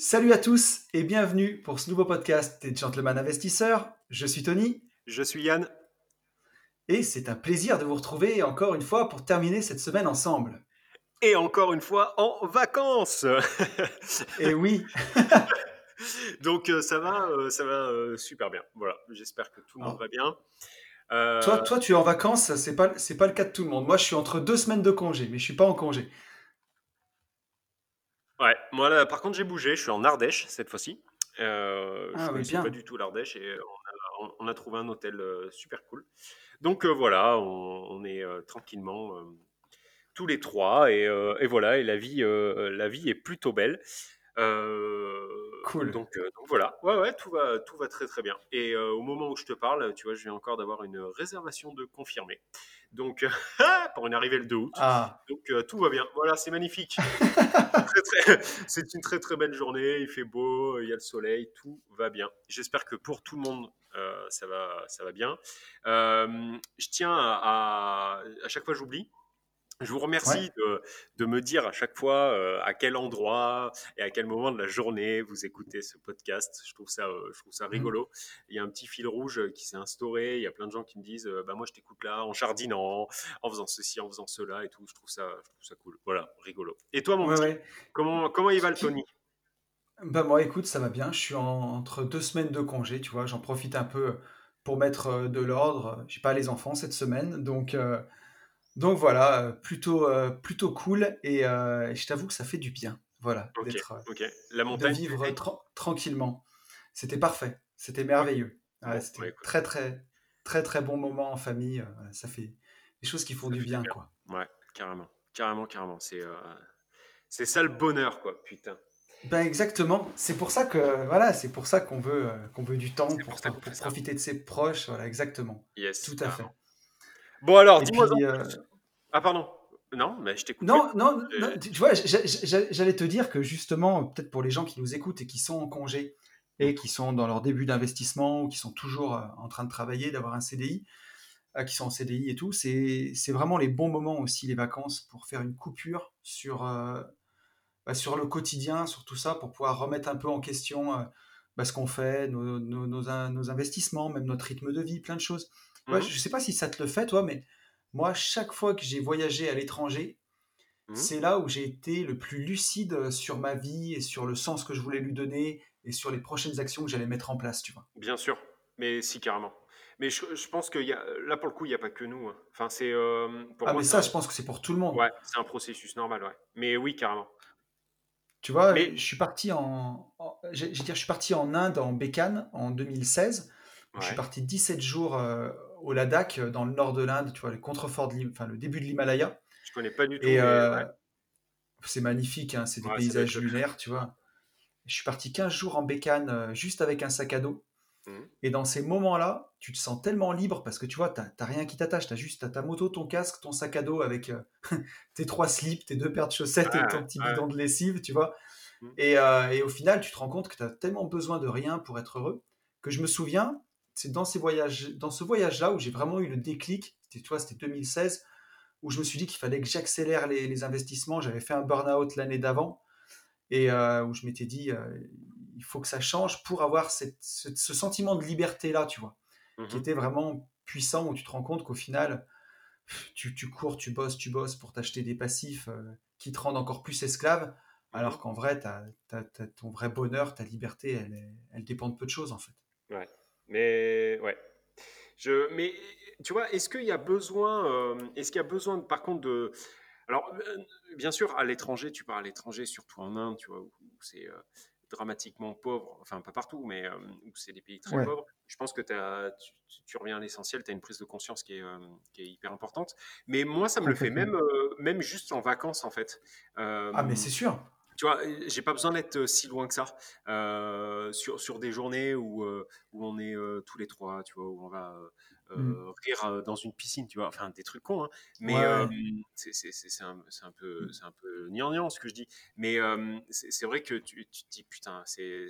Salut à tous et bienvenue pour ce nouveau podcast des Gentlemen Investisseurs. Je suis Tony. Je suis Yann. Et c'est un plaisir de vous retrouver encore une fois pour terminer cette semaine ensemble. Et encore une fois en vacances. et oui. Donc euh, ça va, euh, ça va euh, super bien. Voilà, j'espère que tout le monde va bien. Toi, toi, tu es en vacances, c'est pas, c'est pas le cas de tout le monde. Moi, je suis entre deux semaines de congé, mais je suis pas en congé. Ouais, moi là, par contre, j'ai bougé. Je suis en Ardèche cette fois-ci. Euh, ah, je ne connaissais pas du tout l'Ardèche et on a, trouvé un hôtel super cool. Donc voilà, on, est tranquillement tous les trois et, et, voilà, et la vie, la vie est plutôt belle. Cool. Donc, donc, voilà, ouais, ouais, tout va, tout va très très bien. Et au moment où je te parle, tu vois, je viens encore d'avoir une réservation de confirmé. Donc, pour une arrivée le 2 août. Ah. Donc, tout va bien. Voilà, c'est magnifique. c'est une très très belle journée. Il fait beau, il y a le soleil, tout va bien. J'espère que pour tout le monde, ça, va, ça va bien. je tiens à, à chaque fois, j'oublie. Je vous remercie de, me dire à chaque fois euh, à quel endroit et à quel moment de la journée vous écoutez ce podcast. Je trouve ça, euh, je trouve ça mmh. rigolo. Il y a un petit fil rouge qui s'est instauré. Il y a plein de gens qui me disent euh, bah, Moi, je t'écoute là, en jardinant, en faisant ceci, en faisant cela et tout. Je trouve ça, je trouve ça cool. Voilà, rigolo. Et toi, mon petit, comment, comment il va le Tony? Bah moi, écoute, ça va bien. Je suis entre deux semaines de congé, tu vois. J'en profite un peu pour mettre de l'ordre. J'ai pas les enfants cette semaine, donc donc voilà, euh, plutôt, euh, plutôt cool et euh, je t'avoue que ça fait du bien, voilà, d'être, La montagne, de vivre tranquillement. C'était parfait, c'était merveilleux. c'était très très très très bon moment en famille. ça fait des choses qui font du bien, quoi. Ouais, carrément, carrément, carrément. C'est c'est ça le bonheur, quoi, putain. Ben exactement. C'est pour ça que voilà, c'est pour ça qu'on veut qu'on veut du temps pour, profiter de ses proches. Voilà, exactement. Yes, Tout à fait. Bon alors, dis-moi. Ah, pardon. Non, mais je t'écoute. Non, non, tu vois, j'allais te dire que justement, peut-être pour les gens qui nous écoutent et qui sont en congé et qui sont dans leur début d'investissement ou qui sont toujours euh, en train de travailler, d'avoir un CDI, euh, qui sont en CDI et tout, c'est vraiment les bons moments aussi, les vacances, pour faire une coupure sur, euh, bah, sur le quotidien, sur tout ça, pour pouvoir remettre un peu en question bah, ce qu'on fait, nos, nos, nos, investissements, même notre rythme de vie, plein de choses. Mmh je ne sais pas si ça te le fait, toi, mais moi, chaque fois que j'ai voyagé à l'étranger, mmh. c'est là où j'ai été le plus lucide sur ma vie et sur le sens que je voulais lui donner et sur les prochaines actions que j'allais mettre en place, tu vois. Bien sûr, mais si carrément. Mais je, pense que y a, là, pour le coup, il n'y a pas que nous. Hein. Enfin, c'est. Euh, ah, mais ça, je pense que c'est pour tout le monde. Ouais, c'est un processus normal, ouais. Mais oui, carrément. Tu vois, mais... je suis parti en, je, dire, je suis parti en Inde, en Bécane, en 2016. Je suis parti 17 jours euh, au Ladakh, euh, dans le nord de l'Inde, tu vois, le contreforts de enfin, le début de l'Himalaya. Je connais pas du tout. Et euh, c'est magnifique, hein, c'est des paysages lunaires, tu vois. Je suis parti 15 jours en bécane, euh, juste avec un sac à dos. Mmh. Et dans ces moments-là, tu te sens tellement libre parce que tu vois, tu n'as rien qui t'attache. Tu as juste ta moto, ton casque, ton sac à dos avec tes trois slips, tes deux paires de chaussettes et ton petit bidon de lessive, tu vois. Mmh. Et, et, au final, tu te rends compte que tu as tellement besoin de rien pour être heureux que je me souviens, c'est dans, ces voyages, dans ce voyage-là où j'ai vraiment eu le déclic. C'était, toi, c'était 2016, où je me suis dit qu'il fallait que j'accélère les, investissements. J'avais fait un burn-out l'année d'avant et euh, où je m'étais dit, euh, il faut que ça change pour avoir ce, sentiment de liberté-là, tu vois, qui mmh était vraiment puissant, où tu te rends compte qu'au final, tu, cours, tu bosses, tu bosses pour t'acheter des passifs euh, qui te rendent encore plus esclave, alors qu'en vrai, ton vrai bonheur, ta liberté, elle, elle dépend de peu de choses, en fait. Ouais. Mais ouais. Je, mais tu vois, est-ce qu'il y a besoin, euh, est-ce qu'il y a besoin, par contre, de. Alors, euh, bien sûr, à l'étranger, tu pars à l'étranger, surtout en Inde, tu vois, où, c'est euh, dramatiquement pauvre, enfin, pas partout, mais où c'est des pays très pauvres. Je pense que as, tu, reviens à l'essentiel, tu as une prise de conscience qui est, qui est, hyper importante. Mais moi, ça me le fait même, même juste en vacances, en fait. ah, mais c'est sûr tu vois, j'ai pas besoin d'être si loin que ça euh, sur, sur des journées où, où on est tous les trois, tu vois, où on va mmh. rire dans une piscine, tu vois, enfin des trucs cons, hein, mais c'est un, un, peu mmh. c'est un peu gnangnan ce que je dis, mais c'est vrai que tu, tu, te dis putain, c'est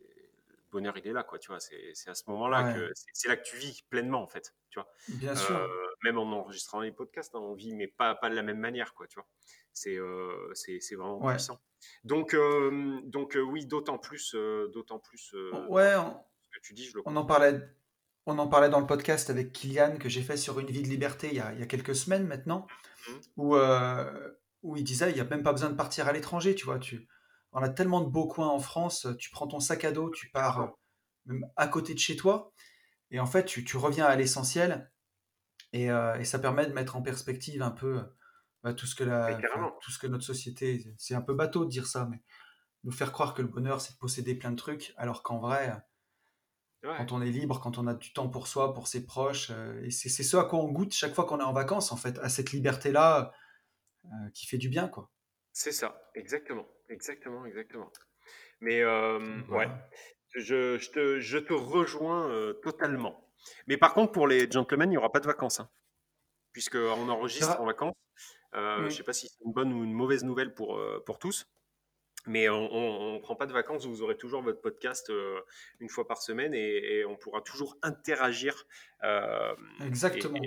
le bonheur il est là, quoi, tu vois, c'est à ce moment-là que c'est là que tu vis pleinement en fait, tu vois. Bien sûr. même en enregistrant les podcasts, hein, on vit, mais pas, pas de la même manière, quoi, tu vois. C'est c'est vraiment puissant. Donc, donc oui, d'autant plus, d'autant plus. ouais, ce que tu dis, je le on en parlait. On en parlait dans le podcast avec Kylian que j'ai fait sur Une vie de liberté il y a, il y a quelques semaines maintenant, mmh. où, où il disait il n'y a même pas besoin de partir à l'étranger, tu vois. Tu, on a tellement de beaux coins en France, tu prends ton sac à dos, tu pars même à côté de chez toi, et en fait, tu, tu reviens à l'essentiel, et, et, ça permet de mettre en perspective un peu bah, tout, ce que la, tout ce que notre société. C'est un peu bateau de dire ça, mais nous faire croire que le bonheur, c'est de posséder plein de trucs, alors qu'en vrai, quand on est libre, quand on a du temps pour soi, pour ses proches, et c'est ce à quoi on goûte chaque fois qu'on est en vacances, en fait, à cette liberté-là euh, qui fait du bien, quoi. C'est ça, exactement, exactement, exactement. Mais euh, ouais, je, je, te, je, te, rejoins euh, totalement. Mais par contre, pour les gentlemen, il n'y aura pas de vacances, hein, puisqu'on enregistre en vacances. Je ne sais pas si c'est une bonne ou une mauvaise nouvelle pour, pour tous. Mais on ne prend pas de vacances, vous aurez toujours votre podcast une fois par semaine et, on pourra toujours interagir. Exactement.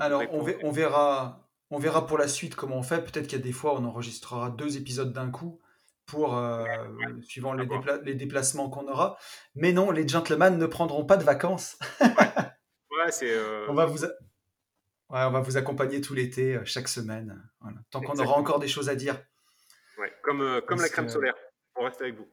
Alors, on, on, verra, on verra pour la suite comment on fait. Peut-être qu'il y a des fois, on enregistrera deux épisodes d'un coup pour euh, suivant les, les, déplacements qu'on aura. Mais non, les gentlemen ne prendront pas de vacances. ouais, c'est. Euh, on va vous. On va vous accompagner tout l'été, euh, chaque semaine. Tant qu'on aura encore des choses à dire. Ouais, comme, comme la crème solaire. On reste avec vous.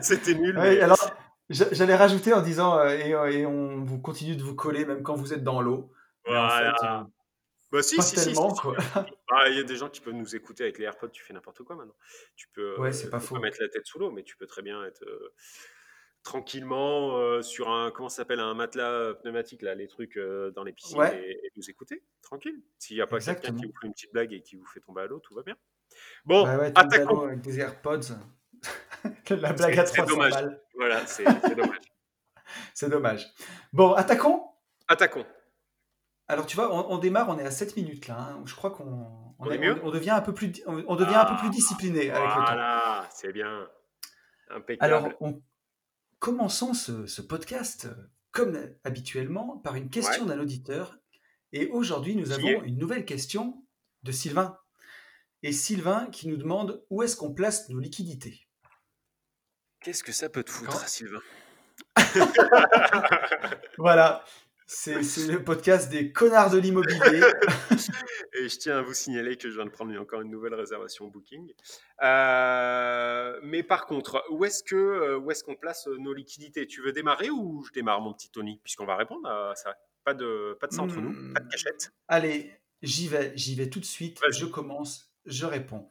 C'était nul. mais... alors, J'allais rajouter en disant euh, euh, et, on vous continue de vous coller même quand vous êtes dans l'eau. Voilà. Euh, bah si, si, tellement, si, ah, Il y a des gens qui peuvent nous écouter avec les AirPods, tu fais n'importe quoi maintenant. Tu peux, ouais, c'est pas faux. mettre la tête sous l'eau, mais tu peux très bien être tranquillement sur un comment s'appelle un matelas pneumatique là, les trucs dans les piscines et, nous écouter tranquille. S'il n'y a pas quelqu'un qui vous fait une petite blague et qui vous fait tomber à l'eau, tout va bien. Bon, ouais, attaquons. Avec des AirPods. la blague à 300 dommage. balles. Voilà, c'est dommage. c'est dommage. Bon, attaquons Attaquons. Alors tu vois, on, démarre, on est à 7 minutes là. Hein. Je crois qu'on on, on, devient un peu plus, on, devient un peu plus discipliné avec le temps. Voilà, c'est bien. Impeccable. Alors, commençons ce, podcast, comme habituellement, par une question d'un auditeur. Et aujourd'hui, nous avons une nouvelle question de Sylvain. Et Sylvain qui nous demande où est-ce qu'on place nos liquidités? Qu'est-ce que ça peut te foutre, Sylvain? Voilà, c'est le podcast des connards de l'immobilier. Et je tiens à vous signaler que je viens de prendre encore une nouvelle réservation Booking. Euh, mais par contre, où est-ce que euh, où est-ce qu'on place euh, nos liquidités? Tu veux démarrer ou je démarre, mon petit Tony? Puisqu'on va répondre à ça. Pas de, pas de ça entre nous, pas de cachette. Hmm. Allez, j'y vais, j'y vais tout de suite. Je commence, je réponds.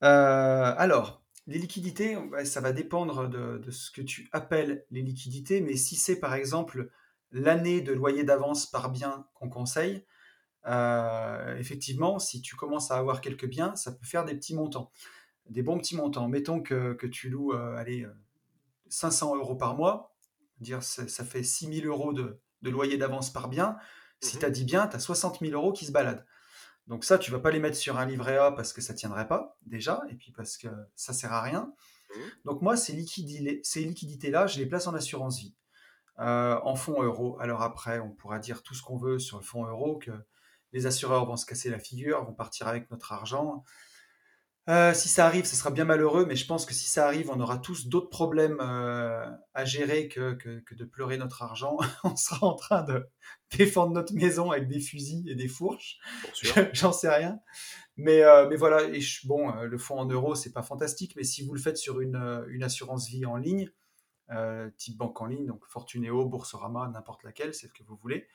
alors, les liquidités, ça va dépendre de, ce que tu appelles les liquidités, mais si c'est par exemple l'année de loyer d'avance par bien qu'on conseille, euh, effectivement, si tu commences à avoir quelques biens, ça peut faire des petits montants, des bons petits montants. Mettons que, tu loues euh, allez, 500 euros par mois, dire ça, fait 6 000 euros de, loyer d'avance par bien. Si tu as 10 biens, tu as 60 000 euros qui se baladent. Donc ça, tu vas pas les mettre sur un livret A parce que ça tiendrait pas déjà, et puis parce que ça sert à rien. Mmh. Donc moi, ces, liquidités-là, je les place en assurance vie, euh, en fonds euros. Alors après, on pourra dire tout ce qu'on veut sur le fonds euro, que les assureurs vont se casser la figure, vont partir avec notre argent. Euh, si ça arrive, ce sera bien malheureux, mais je pense que si ça arrive, on aura tous d'autres problèmes euh, à gérer que, que, de pleurer notre argent. on sera en train de défendre notre maison avec des fusils et des fourches. J'en sais rien. Mais, euh, mais voilà, et bon, le fonds en euros, c'est pas fantastique, mais si vous le faites sur une, une assurance vie en ligne, type banque en ligne, donc Fortuneo, Boursorama, n'importe laquelle, c'est ce que vous voulez,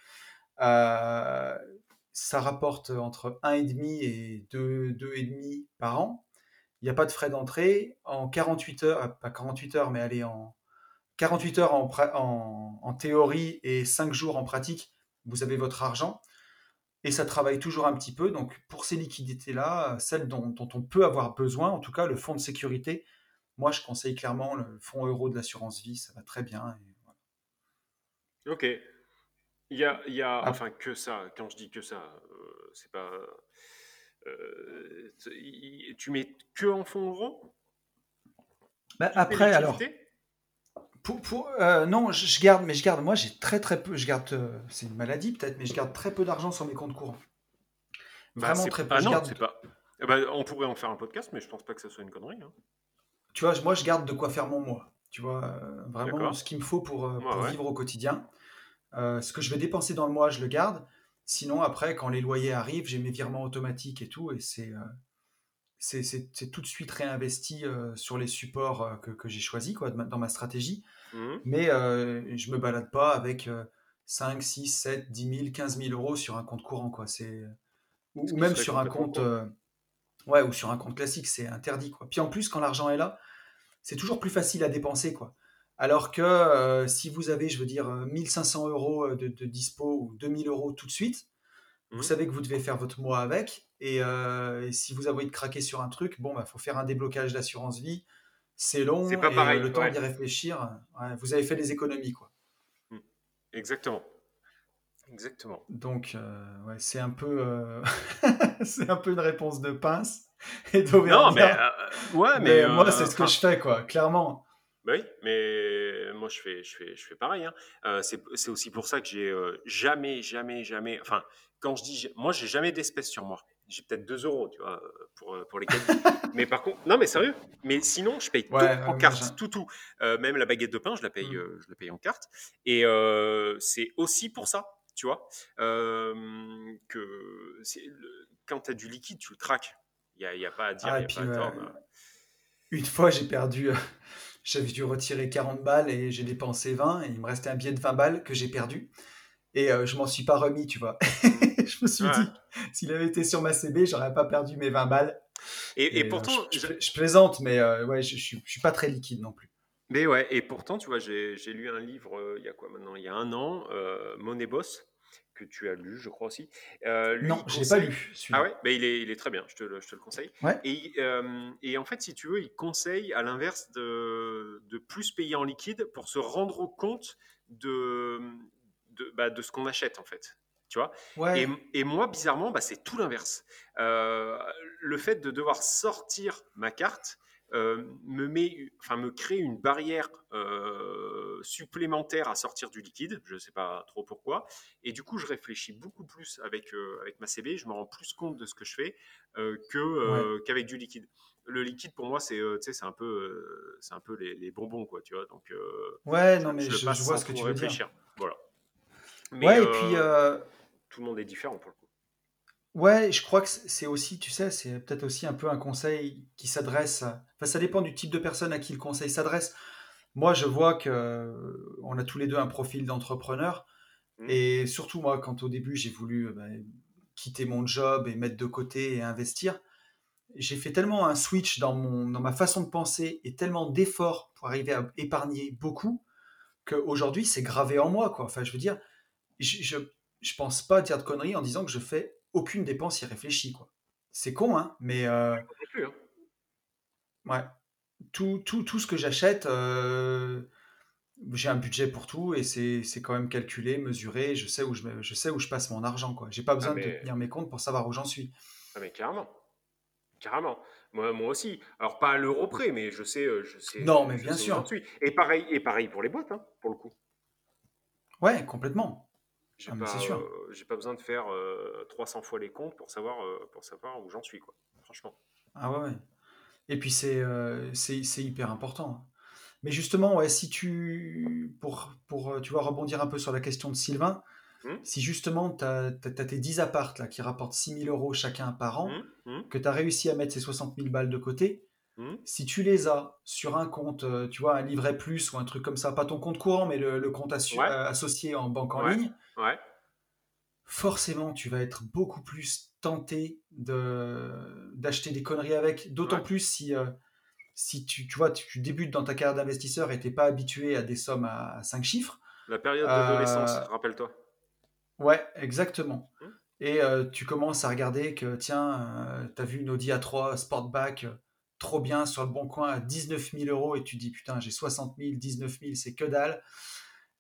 ça rapporte entre 1,5 et 2,5 par an. Il n'y a pas de frais d'entrée. En 48 heures, euh, pas 48 heures, mais allez, en 48 heures en, en, théorie et 5 jours en pratique, vous avez votre argent. Et ça travaille toujours un petit peu. Donc, pour ces liquidités-là, celles dont, on peut avoir besoin, en tout cas, le fonds de sécurité, moi, je conseille clairement le fonds euro de l'assurance vie. Ça va très bien. Ok. Il y a, il y a ah. enfin que ça. Quand je dis que ça, euh, c'est pas. Euh, tu mets que en fonds euros bah, Après, alors, pour, non, je, garde, mais je garde, moi j'ai très très peu, je garde, c'est une maladie peut-être, mais je garde très peu d'argent sur mes comptes courants. Bah, Vraiment très peu. Ah non, pas. Eh ben, on pourrait en faire un podcast, mais je pense pas que ça soit une connerie. Hein. Tu vois, moi je garde de quoi faire mon mois. Tu vois, vraiment ce qu'il me faut pour, vivre au quotidien. ce que je vais dépenser dans le mois, je le garde. Sinon, après, quand les loyers arrivent, j'ai mes virements automatiques et tout, et c'est c'est tout de suite réinvesti sur les supports que, que j'ai choisis quoi, dans ma stratégie. Mmh. Mais je me balade pas avec 5, 6, 7, 10 000, 15 000 euros sur un compte courant. Quoi. Ou, ou même sur un compte. Ouais, ou sur un compte classique, c'est interdit. Quoi. Puis en plus, quand l'argent est là, c'est toujours plus facile à dépenser. Quoi. Alors que euh, si vous avez, je veux dire, 1500 euros euh, de, dispo ou 2000 euros tout de suite, vous mmh. savez que vous devez faire votre mois avec. Euh, et, si vous avez de craquer sur un truc, bon, il bah, faut faire un déblocage d'assurance vie. C'est long. C'est pas pareil. le temps d'y réfléchir, vous avez fait des économies. quoi. Mmh. Exactement. Exactement. Donc, ouais, c'est un peu, c'est un peu une réponse de pince et Non, mais ouais, mais, moi, c'est ce que je fais, quoi, clairement. Bah oui, mais moi je fais, je fais, je fais pareil. Hein. Euh, c'est aussi pour ça que j'ai euh, jamais, jamais, jamais. Enfin, quand je dis, moi j'ai jamais d'espèces sur moi. J'ai peut-être 2 euros, tu vois, pour, euh, pour les cadeaux. mais par contre, non, mais sérieux. Mais sinon, je paye tout en carte, tout, tout. même la baguette de pain, je la paye, mmh. je la paye en carte. Et c'est aussi pour ça, tu vois, que quand tu as du liquide, tu le traques. Il n'y a, pas à dire, ah, a pas à tort. Une fois, j'ai perdu j'avais dû retirer 40 balles et j'ai dépensé 20 et il me restait un billet de 20 balles que j'ai perdu. Et euh, je m'en suis pas remis, tu vois. je me suis dit, s'il avait été sur ma CB, j'aurais pas perdu mes 20 balles. Et, euh, pourtant, je, plaisante, mais euh, ouais, je, je, suis pas très liquide non plus. Mais ouais, et pourtant, tu vois, j'ai lu un livre il y a quoi maintenant? Il y a un an, Money Boss que tu as lu, je crois aussi. Euh, non, je l'ai pas lu. Ah ouais, mais il, est, il est très bien, je te le, je te le conseille. Et, euh, et, en fait, si tu veux, il conseille à l'inverse de, de, plus payer en liquide pour se rendre compte de, de, bah, de ce qu'on achète en fait. Tu vois? Et, et, moi, bizarrement, bah, c'est tout l'inverse. Euh, le fait de devoir sortir ma carte, euh, me, met, enfin, me crée une barrière euh, supplémentaire à sortir du liquide, je ne sais pas trop pourquoi, et du coup je réfléchis beaucoup plus avec, euh, avec ma CB, je me rends plus compte de ce que je fais que, qu'avec du liquide. Le liquide pour moi c'est c'est un peu c'est un peu les, bonbons quoi tu vois. Donc ouais non mais je, vois ce que tu veux réfléchir. dire voilà. Mais, ouais et puis tout le monde est différent pour le Ouais, je crois que c'est aussi, tu sais, c'est peut-être aussi un peu un conseil qui s'adresse. Enfin, ça dépend du type de personne à qui le conseil s'adresse. Moi, je vois que on a tous les deux un profil d'entrepreneur. Mmh. Et surtout, moi, quand au début, j'ai voulu bah, quitter mon job et mettre de côté et investir, j'ai fait tellement un switch dans, mon, dans ma façon de penser et tellement d'efforts pour arriver à épargner beaucoup qu'aujourd'hui, c'est gravé en moi. Quoi. Enfin, je veux dire, je, je, je pense pas dire de conneries en disant que je fais aucune dépense irréfléchie. Quoi. C'est con, hein, mais. Euh, hein. Ouais. Tout, tout, tout, ce que j'achète, euh, j'ai un budget pour tout et c'est, quand même calculé, mesuré. Je sais où je, je sais où je passe mon argent. Quoi. J'ai pas ah, besoin de tenir mes comptes pour savoir où j'en suis. Ah, mais carrément. Carrément. Moi, moi aussi. Alors, pas à l'euro près, mais je sais. Euh, je sais non, mais bien sûr. Et pareil, et pareil pour les boîtes, hein, pour le coup. Ouais, complètement. J'ai ah, pas, euh, j'ai pas besoin de faire 300 euh, fois les comptes pour savoir, euh, pour savoir où j'en suis, quoi. Franchement. Ah ouais, ouais. Et puis c'est, c'est, hyper important. Mais justement, ouais, si tu, pour, pour tu vois, rebondir un peu sur la question de Sylvain, mmh. si justement tu as, tes 10 apparts là, qui rapportent 6 000 euros chacun par an, mmh, mmh. que tu as réussi à mettre ces 60 000 balles de côté, Hmm? Si tu les as sur un compte, euh, tu vois, un livret plus ou un truc comme ça, pas ton compte courant, mais le, compte euh, associé en banque en ligne, forcément, tu vas être beaucoup plus tenté d'acheter des conneries avec. D'autant plus si, euh, si tu, tu, vois, tu, débutes dans ta carrière d'investisseur et tu n'es pas habitué à des sommes à, 5 chiffs. La période d'adolescence, rappelle-toi. Ouais, exactement. Hmm? Et tu commences à regarder que, tiens, tu as vu une Audi A3 Sportback trop bien sur le bon coin à 19 000 euros et tu dis putain j'ai 60 000, 19 000 c'est que dalle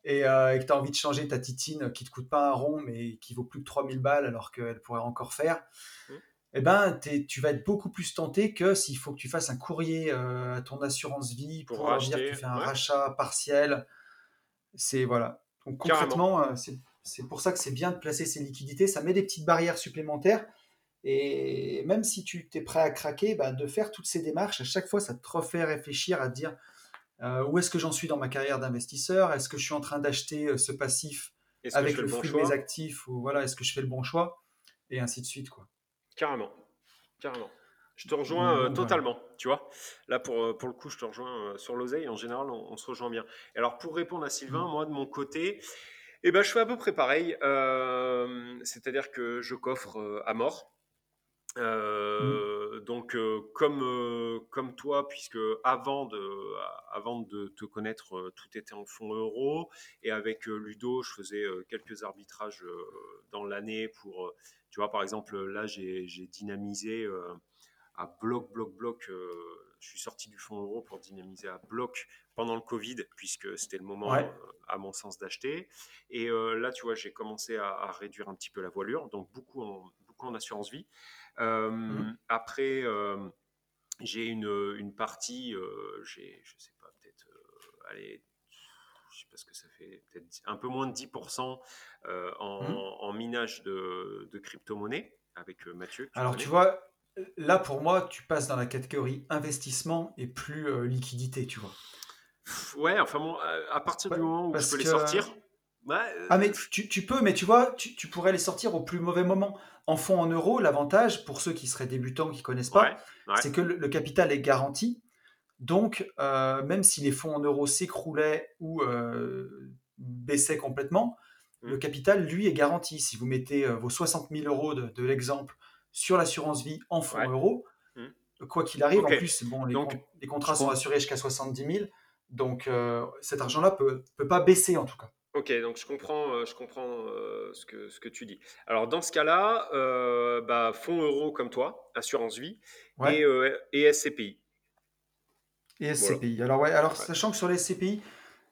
et, euh, que tu as envie de changer ta titine qui te coûte pas un rond mais qui vaut plus de 3 000 balles alors qu'elle pourrait encore faire. Mmh. eh ben, tu vas être beaucoup plus tenté que s'il faut que tu fasses un courrier euh, à ton assurance vie pour, dire que tu fais un rachat partiel. C'est voilà. Donc concrètement, euh, c'est pour ça que c'est bien de placer ces liquidités. Ça met des petites barrières supplémentaires. Et même si tu es prêt à craquer, bah, de faire toutes ces démarches, à chaque fois, ça te refait réfléchir à te dire euh, où est-ce que j'en suis dans ma carrière d'investisseur? Est-ce que je suis en train d'acheter ce passif avec le, fruit de mes actifs ou voilà, est-ce que je fais le bon choix? Et ainsi de suite. quoi. Carrément. Carrément. Je te rejoins euh, totalement, tu vois. Là, pour, euh, pour le coup, je te rejoins euh, sur l'oseille. En général, on, se rejoint bien. Et alors, pour répondre à Sylvain, mm. moi, de mon côté, eh ben, je fais à peu près pareil. C'est-à-dire que je coffre à mort. Mm. Donc, comme, comme toi, puisque avant de, avant de te connaître, tout était en fonds euros. Et avec Ludo, je faisais quelques arbitrages dans l'année pour tu vois, par exemple, là, j'ai dynamisé euh, à bloc, bloc, bloc. Euh, je suis sorti du fonds euro pour dynamiser à bloc pendant le Covid, puisque c'était le moment, euh, à mon sens, d'acheter. Et là, tu vois, j'ai commencé à, réduire un petit peu la voilure, donc beaucoup en, beaucoup en assurance vie. Mmh. Après, j'ai une, une, partie, j'ai, je sais pas, peut-être, allez, parce que ça fait peut-être un peu moins de 10% euh, mmh. en, minage de, de crypto-monnaie avec euh, Mathieu. Alors tu vois, là pour moi, tu passes dans la catégorie investissement et plus euh, liquidité, tu vois. Ouais, enfin bon, à partir du moment où je peux les sortir. Ah mais tu, tu, peux, mais tu vois, tu, tu, pourrais les sortir au plus mauvais moment. En fonds en euros, l'avantage pour ceux qui seraient débutants, qui connaissent pas, c'est que le, capital est garanti. Donc, euh, même si les fonds en euros s'écroulaient ou euh, baissaient complètement, le mmh. capital, lui, est garanti. Si vous mettez euh, vos 60 000 euros de, l'exemple sur l'assurance vie en fonds euros, mmh. quoi qu'il arrive, en plus, bon, les, contrats sont assurés jusqu'à 70 000, donc cet argent-là peut, peut pas baisser en tout cas. Ok, donc je comprends, je comprends ce, que, ce que tu dis. Alors dans ce cas-là, bah, fonds euros comme toi, assurance vie et, et SCPI. Et SCPI. Alors, ouais, alors sachant que sur les SCPI,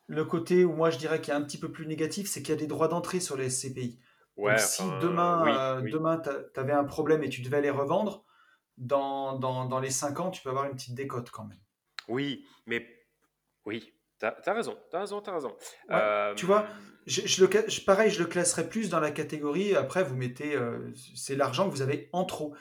le côté où moi je dirais qu'il y a un petit peu plus négatif, c'est qu'il y a des droits d'entrée sur les SCPI. Ouais, si demain, euh, demain tu avais un problème et tu devais les revendre, dans, dans, dans, les 5 ans, tu peux avoir une petite décote quand même. Oui, mais oui, tu as, raison, tu as raison, tu as raison. Tu vois, je, je le, pareil, je le classerais plus dans la catégorie, après vous mettez, euh, c'est l'argent que vous avez en trop.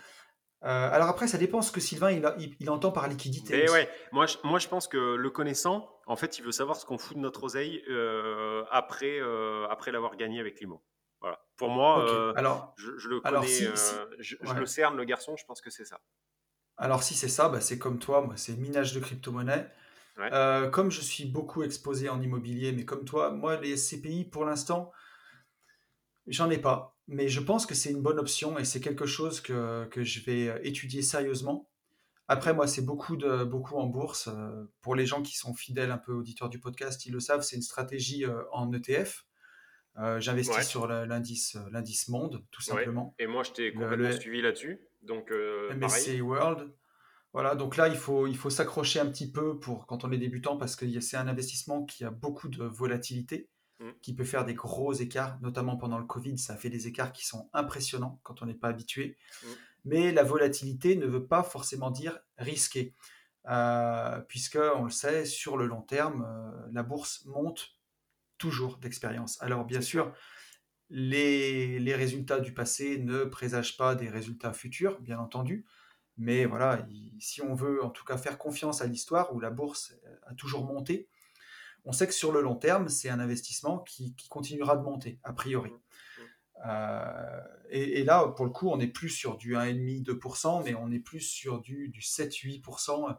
Euh, alors après, ça dépend ce que Sylvain il, entend par liquidité. ouais, moi je, moi je pense que le connaissant, en fait, il veut savoir ce qu'on fout de notre oseille euh, après, euh, après l'avoir gagné avec Limo. Voilà. Pour moi, alors, je, le connais, je, le cerne, le garçon, je pense que c'est ça. Alors si c'est ça, bah, c'est comme toi, moi c'est minage de crypto-monnaie. Comme je suis beaucoup exposé en immobilier, mais comme toi, moi les SCPI pour l'instant, j'en ai pas mais je pense que c'est une bonne option et c'est quelque chose que, que, je vais euh, étudier sérieusement. Après, moi, c'est beaucoup, de, beaucoup en bourse. Euh, pour les gens qui sont fidèles, un peu auditeurs du podcast, ils le savent, c'est une stratégie euh, en ETF. J'investis sur l'indice, l'indice monde, tout simplement. Et moi, je t'ai complètement suivi là-dessus. Donc, MSCI World. Voilà, donc là, il faut, il faut s'accrocher un petit peu pour quand on est débutant parce que c'est un investissement qui a beaucoup de volatilité. Mm. qui peut faire des gros écarts, notamment pendant le Covid, ça fait des écarts qui sont impressionnants quand on n'est pas habitué. Mm. Mais la volatilité ne veut pas forcément dire risqué, euh, puisque on le sait, sur le long terme, euh, la bourse monte toujours d'expérience. Alors bien sûr, les, les, résultats du passé ne présagent pas des résultats futurs, bien entendu. Mais voilà, si on veut en tout cas faire confiance à l'histoire où la bourse a toujours monté, on sait que sur le long terme, c'est un investissement qui, continuera de monter, a priori. Mmh. Euh, et, là, pour le coup, on n'est plus sur du 1,5-2%, mais on est plus sur du, 7-8%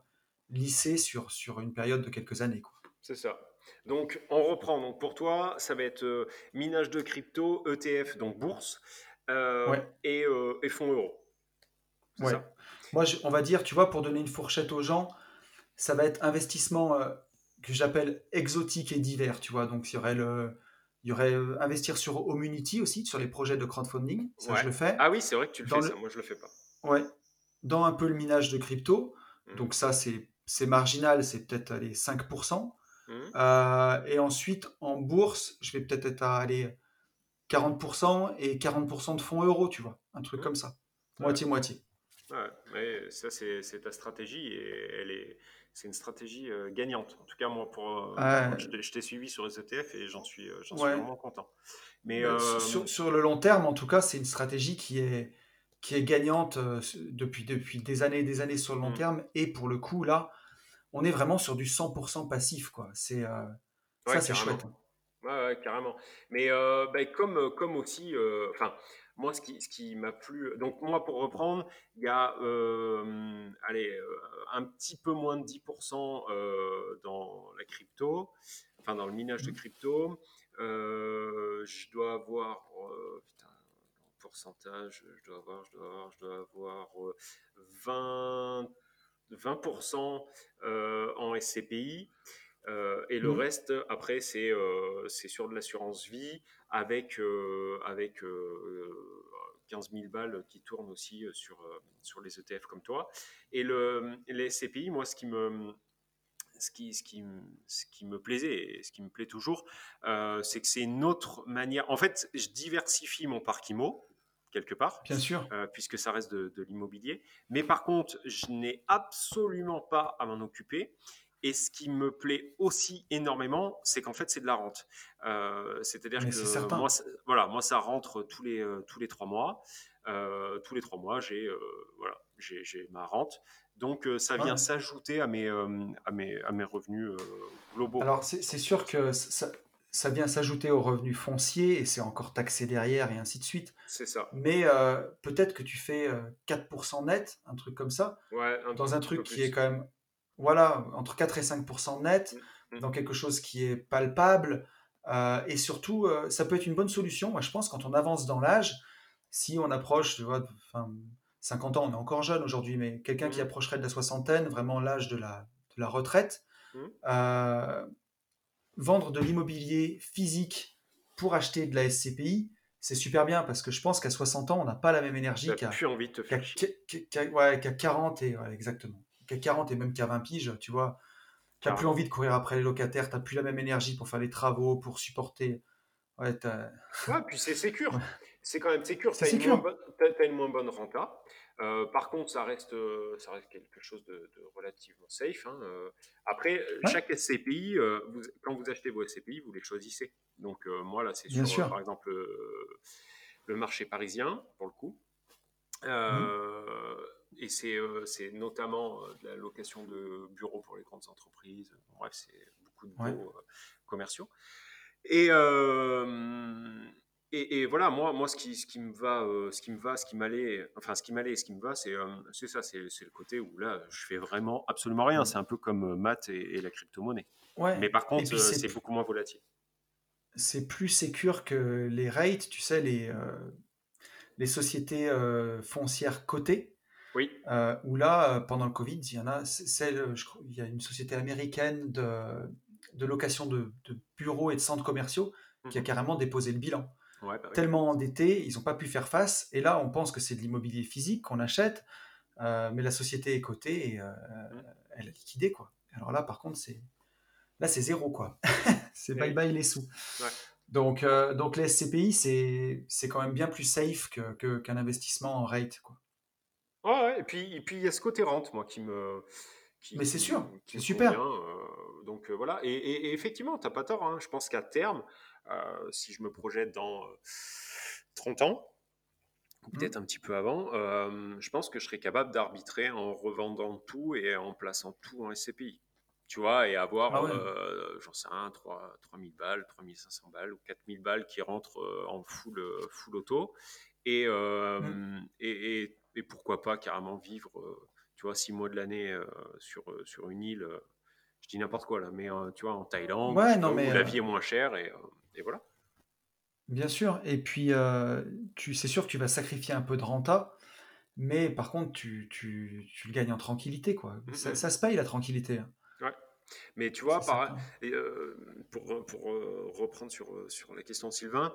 lissé sur, sur une période de quelques années. C'est ça. Donc, on reprend. Donc, pour toi, ça va être euh, minage de crypto, ETF, donc bourse, euh, et, fonds euros. Ouais. Moi, on va dire, tu vois, pour donner une fourchette aux gens, ça va être investissement que j'appelle exotique et divers, tu vois. Donc, il y aurait le, il y aurait euh, investir sur Omunity aussi, sur les projets de crowdfunding. Ça, je le fais. Ah oui, c'est vrai que tu le fais, ça. Moi, je le fais pas. Ouais. Dans un peu le minage de crypto. Mmh. Donc, ça, c'est marginal, c'est peut-être les 5%. Mmh. Euh, et ensuite, en bourse, je vais peut-être être à aller 40% et 40% de fonds euros, tu vois. Un truc mmh. comme ça. Moitié-moitié. Ouais, ça c'est ta stratégie et elle est, c'est une stratégie euh, gagnante. En tout cas, moi, pour, euh, je, t'ai suivi sur les ETF et j'en suis, euh, j'en suis vraiment content. Mais, sur, le long terme, en tout cas, c'est une stratégie qui est, qui est gagnante depuis, depuis des années et des années sur le long mm. terme. Et pour le coup, là, on est vraiment sur du 100% passif. Quoi. C'est, ça, c'est chouette. Ouais, carrément. Mais bah, comme, comme aussi, enfin, moi, ce qui, ce qui m'a plu, donc moi, pour reprendre, il y a, euh, allez, euh, un petit peu moins de 10% euh, dans la crypto, enfin dans le minage de mmh. crypto. je dois avoir, putain, en pourcentage, je dois avoir, je dois avoir, je dois avoir 20, 20% en SCPI. et le mmh. reste, après, c'est c'est sur de l'assurance vie avec, euh, avec 15 000 balles qui tournent aussi euh, sur, euh, sur les ETF comme toi. Et le, les SCPI, moi, ce qui me, ce qui, ce, qui, ce qui me plaisait et ce qui me plaît toujours, c'est que c'est une autre manière. En fait, je diversifie mon parc IMO quelque part. Bien sûr. puisque ça reste de, de l'immobilier. Mais par contre, je n'ai absolument pas à m'en occuper. Et ce qui me plaît aussi énormément, c'est qu'en fait, c'est de la rente. Euh, c'est-à-dire que moi, voilà, moi, ça rentre tous les, euh, tous les trois mois. Euh, tous les trois mois, j'ai voilà, j'ai ma rente. Donc, ça vient s'ajouter à mes, à, mes, à mes revenus globaux. Alors, c'est sûr que ça, ça vient s'ajouter aux revenus fonciers et c'est encore taxé derrière et ainsi de suite. C'est ça. Mais peut-être que tu fais 4% net, un truc comme ça, ouais, dans un truc qui est quand même voilà, entre 4 et 5% net, mmh, mmh. dans quelque chose qui est palpable. Euh, et surtout, euh, ça peut être une bonne solution. Moi, je pense, quand on avance dans l'âge, si on approche, tu vois, 50 ans, on est encore jeune aujourd'hui, mais quelqu'un qui mmh. approcherait de la soixantaine, vraiment l'âge de la, de la retraite, euh, vendre de l'immobilier physique pour acheter de la SCPI, c'est super bien parce que je pense qu'à 60 ans, on n'a pas la même énergie qu'à ouais, 40 et exactement qu'à 40 et même qu'à 20 piges, tu vois. Tu n'as plus envie de courir après les locataires, tu n'as plus la même énergie pour faire les travaux, pour supporter. Ouais, ouais puis c'est sécure. C'est quand même sécure. Tu as, as, une moins bonne renta. Euh, par contre, ça reste, euh, ça reste quelque chose de, relativement safe. Hein. Euh, après, chaque SCPI, vous, quand vous achetez vos SCPI, vous les choisissez. Donc, moi, là, c'est sur, par exemple, le marché parisien, pour le coup. Mmh et euh, c'est notamment euh, de la location de bureaux pour les grandes entreprises. Bref, c'est beaucoup de beaux euh, commerciaux. Et, et, voilà, moi, moi ce, qui, ce qui me va, ce qui me va, ce qui m'allait, enfin ce qui m'allait et ce qui me va, c'est c'est ça, c'est le côté où là, je fais vraiment absolument rien. C'est un peu comme maths et, la crypto-monnaie. Ouais. Mais par contre, c'est beaucoup moins volatile. C'est plus sécure que les rates, tu sais, les, les sociétés foncières cotées. Oui. Euh, où là, euh, pendant le Covid, il y en a, celle, je crois, il y a une société américaine de, de location de, bureaux et de centres commerciaux qui a mhm. carrément déposé le bilan. Bah Tellement endettés, ils n'ont pas pu faire face. Et là, on pense que c'est de l'immobilier physique qu'on achète, euh, mais la société est cotée et mhm. elle a liquidé. Quoi. Alors là, par contre, c'est là, c'est zéro. quoi. c'est bye bye les sous. Donc, donc les SCPI, c'est quand même bien plus safe qu'un que, investissement en rate. Quoi. Ouais, et puis et puis il y a ce côté rente, moi, qui me Mais c'est sûr, c'est super. Euh, donc euh, voilà, et, effectivement, tu n'as pas tort. Hein. Je pense qu'à terme, euh, si je me projette dans 30 ans, ou mmh. peut-être un petit peu avant, je pense que je serais capable d'arbitrer en revendant tout et en plaçant tout en SCPI. Tu vois, et avoir, ah j'en sais rien, 3, 3000 balles, 3500 balles ou 4000 balles qui rentrent en full, full auto. Et, mmh. et, et et pourquoi pas carrément vivre, euh, tu vois, six mois de l'année euh, sur, euh, sur une île, je dis n'importe quoi là, mais tu vois, en Thaïlande, ouais, non, mais, où la vie est moins chère et, et voilà. Bien sûr, et puis tu, c'est sûr que tu vas sacrifier un peu de renta, mais par contre, tu, tu, tu le gagnes en tranquillité, quoi. Ça, ça, se paye la tranquillité. Hein. Ouais. Mais tu vois, par, pour, pour reprendre sur, sur la question de Sylvain,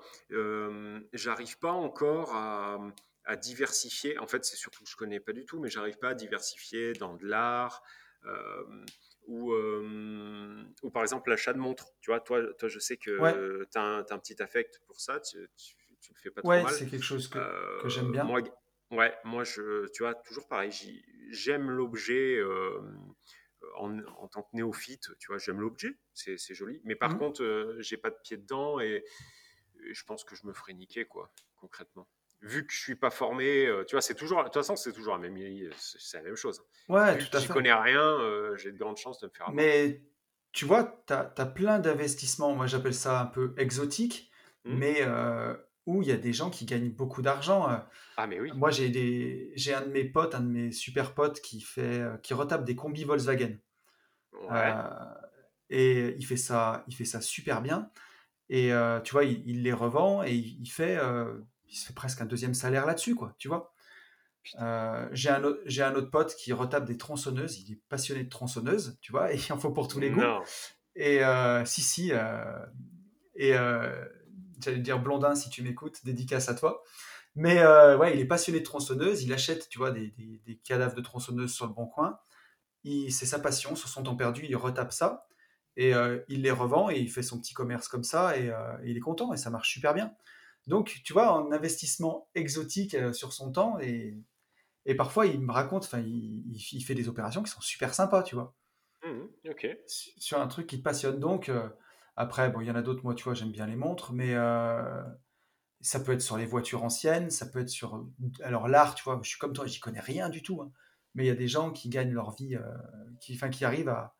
j'arrive pas encore à, à diversifier. En fait, c'est surtout que je connais pas du tout, mais j'arrive pas à diversifier dans de l'art euh, ou, euh, ou par exemple l'achat de montres. Tu vois, toi, toi je sais que tu as, un petit affect pour ça. Tu, tu, le fais pas trop ouais, c'est quelque chose que, que j'aime bien. Moi, Ouais, moi, je, tu vois, toujours pareil, j'aime l'objet en, tant que néophyte, tu vois, j'aime l'objet, c'est joli. Mais par mmh. contre, j'ai pas de pied dedans et, je pense que je me ferais niquer, quoi, concrètement vu que je suis pas formé, tu vois, c'est toujours, de toute façon, c'est toujours la même, c'est la même chose. Ouais, vu tout à fait. connais rien, j'ai de grandes chances de me faire. Mais tu vois, tu as, plein d'investissements, moi j'appelle ça un peu exotique, mmh. mais où il y a des gens qui gagnent beaucoup d'argent. Ah, mais oui. Moi, j'ai des, j'ai un de mes potes, un de mes super potes qui fait, qui retape des combis Volkswagen. Ouais. et il fait ça, il fait ça super bien. Et tu vois, il, les revend et il, fait, il se fait presque un deuxième salaire là-dessus, quoi. Tu vois. j'ai un, un autre pote qui retape des tronçonneuses. Il est passionné de tronçonneuses, tu vois, et il en faut pour tous les goûts. Et si, si. et j'allais dire Blondin si tu m'écoutes, dédicace à toi. Mais euh, ouais, il est passionné de tronçonneuses, il achète, tu vois, des, des, cadavres de tronçonneuses sur le bon coin. C'est sa passion, sur son temps perdu, il retape ça et euh, il les revend et il fait son petit commerce comme ça et, euh, il est content et ça marche super bien. Donc, tu vois, un investissement exotique sur son temps et, et parfois il me raconte, enfin, il, il, fait des opérations qui sont super sympas, tu vois. Mmh, ok. Sur un truc qui te passionne. Donc, après, bon, il y en a d'autres, moi, tu vois, j'aime bien les montres, mais euh, ça peut être sur les voitures anciennes, ça peut être sur. Alors, l'art, tu vois, je suis comme toi, j'y connais rien du tout, hein. mais il y a des gens qui gagnent leur vie, euh, qui, enfin, qui arrivent à,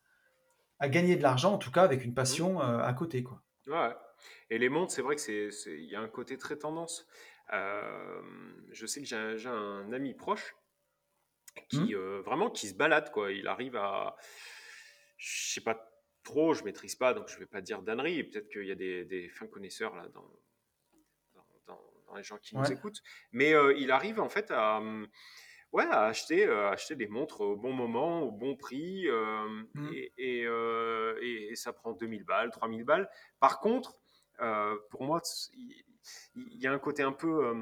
à gagner de l'argent, en tout cas, avec une passion mmh. euh, à côté, quoi. Ouais. Et les montres, c'est vrai que c'est, il y a un côté très tendance. je sais que j'ai un, ami proche qui mmh. vraiment qui se balade, quoi. Il arrive à, je sais pas trop, je maîtrise pas, donc je vais pas dire d'ânerie. Et peut-être qu'il y a des, fins connaisseurs là dans, dans, les gens qui nous écoutent. Mais euh, il arrive en fait à, hum, ouais, à acheter, euh, acheter des montres au bon moment, au bon prix, euh, mmh. et, et, ça prend 2000 balles, 3000 balles. Par contre, pour moi, il y, a un côté un peu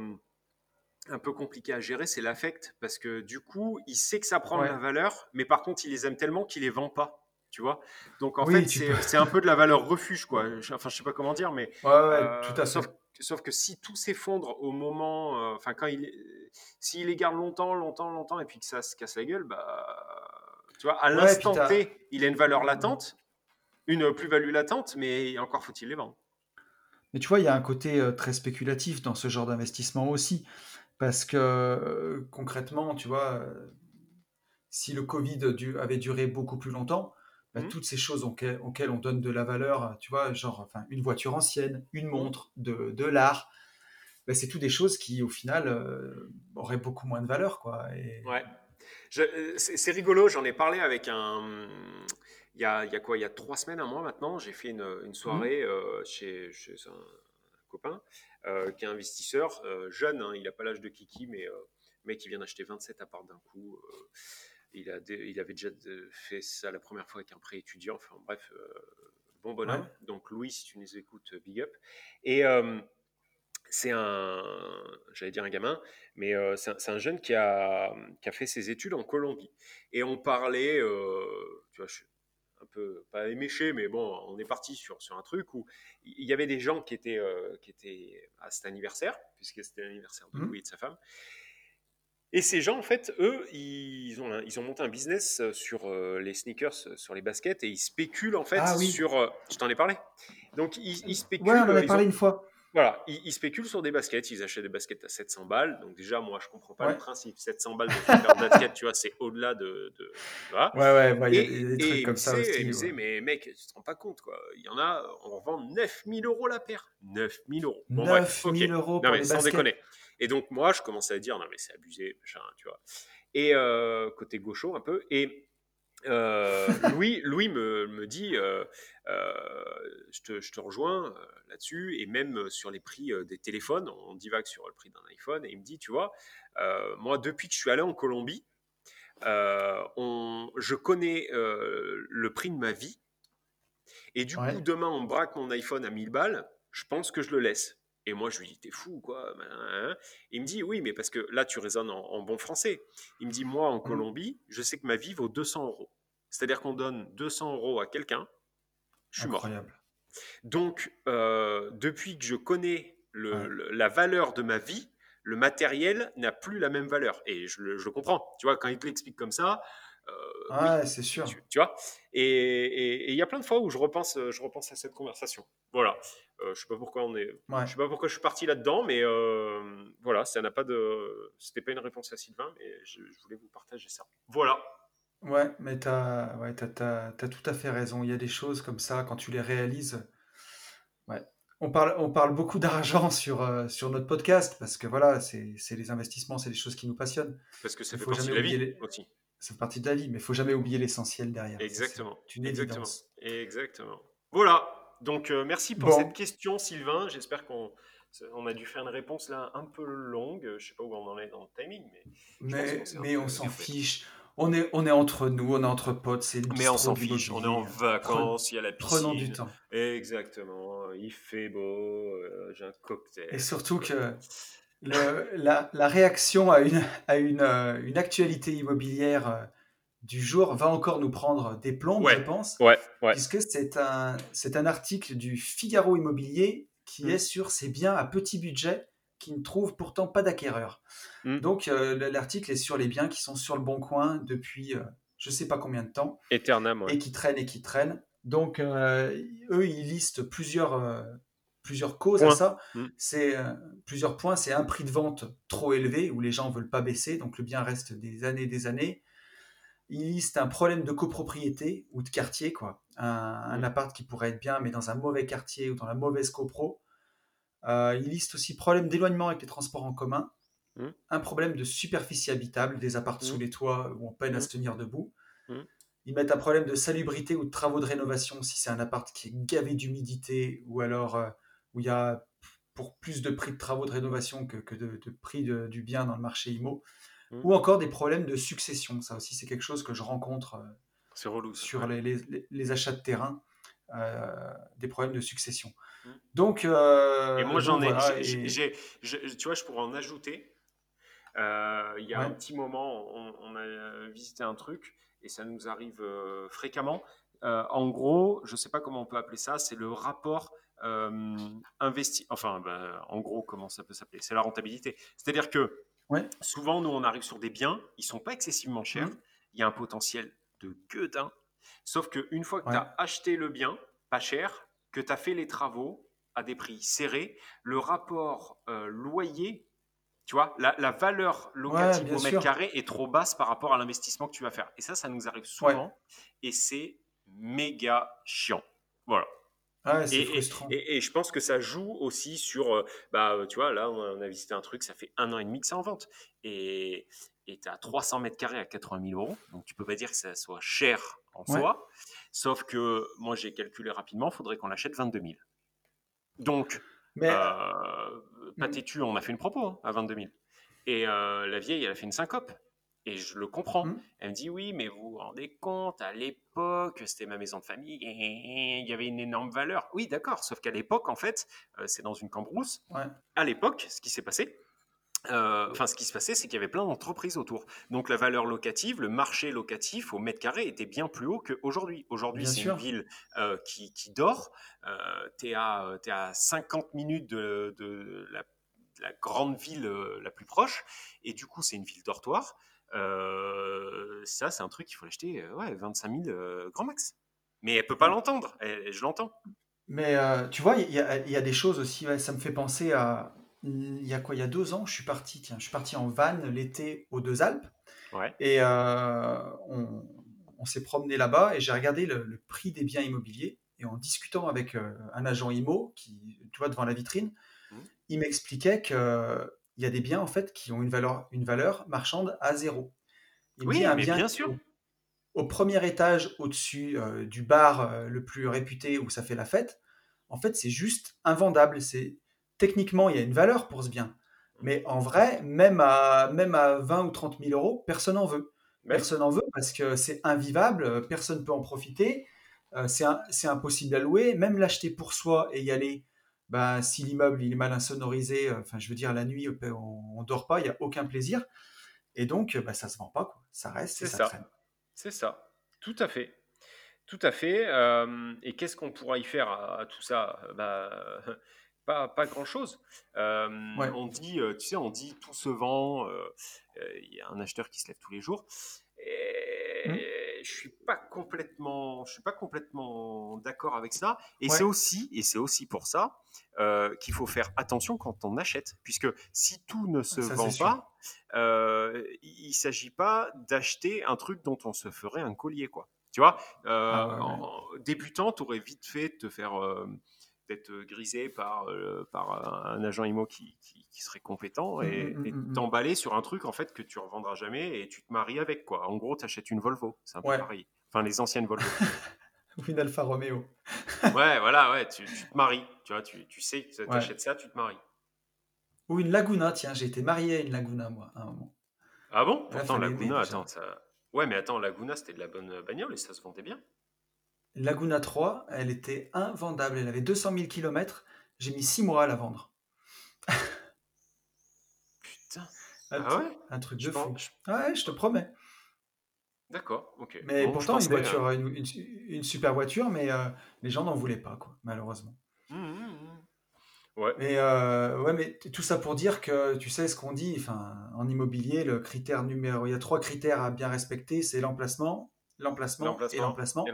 un peu compliqué à gérer, c'est l'affect, parce que du coup, il sait que ça prend de la valeur, mais par contre, il les aime tellement qu'il les vend pas tu vois? Donc en fait, c'est un peu de la valeur refuge, quoi. Enfin, je sais pas comment dire, mais ouais, euh, tout à sauf, sauf, que si tout s'effondre au moment, euh, enfin quand il, s'il les garde longtemps, longtemps, longtemps, et puis que ça se casse la gueule, bah, tu vois, à l'instant T, il a une valeur latente, une plus-value latente, mais encore faut-il les vendre. Mais tu vois, il y a un côté euh, très spéculatif dans ce genre d'investissement aussi, parce que concrètement, tu vois, si le Covid avait duré beaucoup plus longtemps, bah, mmh. toutes ces choses auxquelles, on donne de la valeur, tu vois, genre enfin, une voiture ancienne, une mmh. montre, de, de l'art, bah, c'est tout des choses qui, au final, euh, auraient beaucoup moins de valeur. Quoi, et... Ouais. Euh, c'est rigolo, j'en ai parlé avec un. Il y, a, il y a quoi Il y a trois semaines, un mois maintenant, j'ai fait une, une mmh. soirée euh, chez, chez, un copain qui est investisseur, jeune, hein, il n'a pas l'âge de Kiki, mais qui vient d'acheter 27 apparts d'un coup. Il, a il avait déjà fait ça la première fois avec un prêt étudiant. Enfin, bref, euh, bon bonhomme. Donc, Louis, si tu nous écoutes, big up. Et euh, c'est un, j'allais dire un gamin, mais euh, c'est un, jeune qui a, qui a fait ses études en Colombie. Et on parlait, tu vois, je suis un peu, pas éméché, mais bon, on est parti sur, sur un truc où il y avait des gens qui étaient, qui étaient à cet anniversaire, puisque c'était l'anniversaire de mmh. Louis et de sa femme. Et ces gens, en fait, eux, ils ont, ils ont monté un business euh, sur euh, les sneakers, euh, sur les baskets, et ils spéculent, en fait, ah sur... je t'en ai parlé. Donc, ils, spéculent... Ouais, on en a parlé une fois. Voilà, ils, spéculent sur des baskets, ils achètent des baskets à 700 balles. Donc déjà, moi, je comprends pas le principe. 700 balles de basket, tu vois, c'est au-delà de, de, Ouais, ouais, il y a des trucs comme ça aussi. Il me disait, mais mec, tu te rends pas compte, quoi. Il y en a, on vend 9000 euros la paire. 9000 euros. Bon, 9000 euros pour non, mais sans déconner. Et donc, moi, je commençais à dire, non, mais c'est abusé, machin, tu vois. Et euh, côté gaucho, un peu. Et euh, Louis, Louis me, me dit, euh, je, te, je, te, rejoins là-dessus, et même sur les prix des téléphones, on divague sur le prix d'un iPhone, et il me dit, tu vois, moi, depuis que je suis allé en Colombie, on, je connais le prix de ma vie, et du coup, demain, on braque mon iPhone à 1000 balles, je pense que je le laisse. Et moi, je lui dis, t'es fou, quoi. Il me dit, oui, mais parce que là, tu raisonnes en, bon français. Il me dit, moi, en mmh. Colombie, je sais que ma vie vaut 200 euros. C'est-à-dire qu'on donne 200 euros à quelqu'un, je suis Incroyable. mort. Donc, euh, depuis que je connais le, la valeur de ma vie, le matériel n'a plus la même valeur. Et je le, comprends. Tu vois, quand il te l'explique comme ça, euh, c'est sûr. Tu, vois? Et il y a plein de fois où je repense, je repense à cette conversation. Voilà. Euh, je sais pas pourquoi on est. Je sais pas pourquoi je suis parti là-dedans, mais euh, voilà, ça n'a pas de. C'était pas une réponse à Sylvain, mais je, voulais vous partager ça. Voilà. Ouais, mais tu as, ouais, tout à fait raison. Il y a des choses comme ça, quand tu les réalises. Ouais. On parle, on parle beaucoup d'argent sur, euh, sur notre podcast parce que voilà, c'est les investissements, c'est des choses qui nous passionnent. Parce que ça fait partie de la vie aussi. Ça fait partie de la vie, mais il faut jamais oublier l'essentiel derrière. Exactement. une Exactement. Exactement. Voilà. Donc, euh, merci pour cette question, Sylvain. J'espère qu'on on a dû faire une réponse là un peu longue. Je sais pas où on en est dans le timing, mais. Mais, on s'en fiche. On est, on est entre nous, on est entre potes, c'est Mais on s'en fiche, on est en vacances, il y a la piscine. Prenons du temps. Exactement, il fait beau, euh, j'ai un cocktail. Et surtout que la, la, réaction à une, à une, euh, une actualité immobilière du jour va encore nous prendre des plombs, je pense. Ouais, Puisque c'est un, c'est un article du Figaro Immobilier qui mm. est sur ces biens à petit budget qui ne trouvent pourtant pas d'acquéreur. Mm. Donc euh, l'article est sur les biens qui sont sur le bon coin depuis euh, je ne sais pas combien de temps. Éternellement. Et qui traînent et qui traînent. Donc euh, eux, ils listent plusieurs, plusieurs causes à ça. Mm. C'est plusieurs points. C'est un prix de vente trop élevé où les gens ne veulent pas baisser, donc le bien reste des années et des années il liste un problème de copropriété ou de quartier, quoi. Un, mm. appart qui pourrait être bien, mais dans un mauvais quartier ou dans la mauvaise copro. Euh, il liste aussi problème d'éloignement avec les transports en commun, mm. un problème de superficie habitable, des apparts sous mm. les toits où on peine à se tenir debout. Ils mettent un problème de salubrité ou de travaux de rénovation si c'est un appart qui est gavé d'humidité ou alors euh, où il y a pour plus de prix de travaux de rénovation que, de, prix du bien dans le marché IMO. Mmh. Ou encore des problèmes de succession. Ça aussi, c'est quelque chose que je rencontre relou, sur les, achats de terrain, euh, des problèmes de succession. Mmh. Donc, euh, et moi j'en ai, tu vois, je pourrais en ajouter. Euh, il y a un petit moment, on, a visité un truc et ça nous arrive fréquemment. En gros, je ne sais pas comment on peut appeler ça, c'est le rapport investi. Enfin, ben, en gros, comment ça peut s'appeler C'est la rentabilité. C'est-à-dire que Souvent, nous, on arrive sur des biens, ils sont pas excessivement chers. Mmh. Il y a un potentiel de gueudin. Sauf qu'une fois que tu as acheté le bien, pas cher, que tu as fait les travaux à des prix serrés, le rapport euh, loyer, tu vois, la, valeur locative au mètre carré est trop basse par rapport à l'investissement que tu vas faire. Et ça, ça nous arrive souvent. Et c'est méga chiant. Voilà. Ah et, je pense que ça joue aussi sur, euh, bah, tu vois, là, on a visité un truc, ça fait un an et demi que c'est en vente. Et tu as 300 mètres carrés à 80 000 euros. Donc, tu peux pas dire que ça soit cher en soi. Sauf que moi, j'ai calculé rapidement, il faudrait qu'on l'achète 22 000. Donc, Mais... euh, pas têtu, on a fait une propos hein, à 22 000. Et euh, la vieille, elle a fait une syncope. Et je le comprends. Mmh. Elle me dit oui, mais vous vous rendez compte, à l'époque, c'était ma maison de famille, et il y avait une énorme valeur. Oui, d'accord, sauf qu'à l'époque, en fait, euh, c'est dans une cambrousse. À l'époque, ce qui s'est passé, euh, enfin, ce qui se passait, c'est qu'il y avait plein d'entreprises autour. Donc, la valeur locative, le marché locatif au mètre carré était bien plus haut qu'aujourd'hui. Aujourd'hui, c'est une ville euh, qui, dort. tu es, à 50 minutes de, la, la, grande ville la plus proche. Et du coup, c'est une ville dortoir. Euh, ça, c'est un truc qu'il faut l'acheter euh, ouais, 25 000 euh, grand max. Mais elle peut pas l'entendre, je l'entends. Mais tu vois, il y, a des choses aussi, ça me fait penser à. Il y a quoi Il y a deux ans, je suis parti, tiens, je suis parti en van l'été aux Deux Alpes. Ouais. Et on, on s'est promené là-bas et j'ai regardé le, prix des biens immobiliers. Et en discutant avec un agent IMO, qui, tu vois, devant la vitrine, mmh. il m'expliquait que il y a des biens en fait qui ont une valeur, une valeur marchande à zéro. Il oui, un bien, bien sûr. Au, premier étage, au-dessus euh, du bar euh, le plus réputé où ça fait la fête, en fait, c'est juste invendable. C'est techniquement, il y a une valeur pour ce bien, mais en vrai, même à même à 20 ou 30 000 euros, personne n'en veut. Personne n'en veut parce que c'est invivable, personne ne peut en profiter, euh, c'est impossible à louer. Même l'acheter pour soi et y aller, bah, si l'immeuble il est mal insonorisé, euh, enfin je veux dire la nuit on, ne dort pas, il y a aucun plaisir, et donc bah, ça se vend pas, quoi. ça reste et ça, traîne. C'est ça, tout à fait. Tout à fait. et qu'est-ce qu'on pourra y faire à, tout ça? Bah, pas, pas grand-chose. On dit, tu sais, on dit tout se vend. Il y a un acheteur qui se lève tous les jours. Et mmh. Je suis pas complètement, je suis pas complètement d'accord avec ça. Et c'est aussi, et c'est aussi pour ça qu'il faut faire attention quand on achète, puisque si tout ne se vend pas, il, ne s'agit pas d'acheter un truc dont on se ferait un collier, quoi. Tu vois, ah en débutant, tu aurais vite fait de te faire peut-être grisé par, par un agent IMO qui, qui, serait compétent et mmh, mmh, t'emballer sur un truc en fait que tu revendras jamais et tu te maries avec quoi. En gros, tu achètes une Volvo, c'est un peu pareil. Enfin, les anciennes Volvo. Ou une Alfa Romeo. ouais, voilà, ouais, tu, te maries. Tu vois, tu, tu sais tu achètes ça, tu te maries. Ou une Laguna, tiens, j'ai été marié à une Laguna, moi, à un moment. Ah bon? Pourtant, Laguna, attends, ça... Ouais, mais attends, Laguna, c'était de la bonne bagnole et ça se vendait bien. Laguna 3, elle était invendable. Elle avait 200 000 km. J'ai mis 6 mois à la vendre. Putain. Un, ah ouais? un truc de fou. Ah ouais, je te promets. D'accord, ok. Mais pourtant, une, voiture, une, super voiture, mais euh, les gens n'en voulaient pas, quoi, malheureusement. Mmh, mmh, mmh. Ouais. Mais, euh, ouais, mais tout ça pour dire que tu sais ce qu'on dit, en immobilier, le critère numéro, il y a trois critères à bien respecter, c'est l'emplacement, l'emplacement et l'emplacement.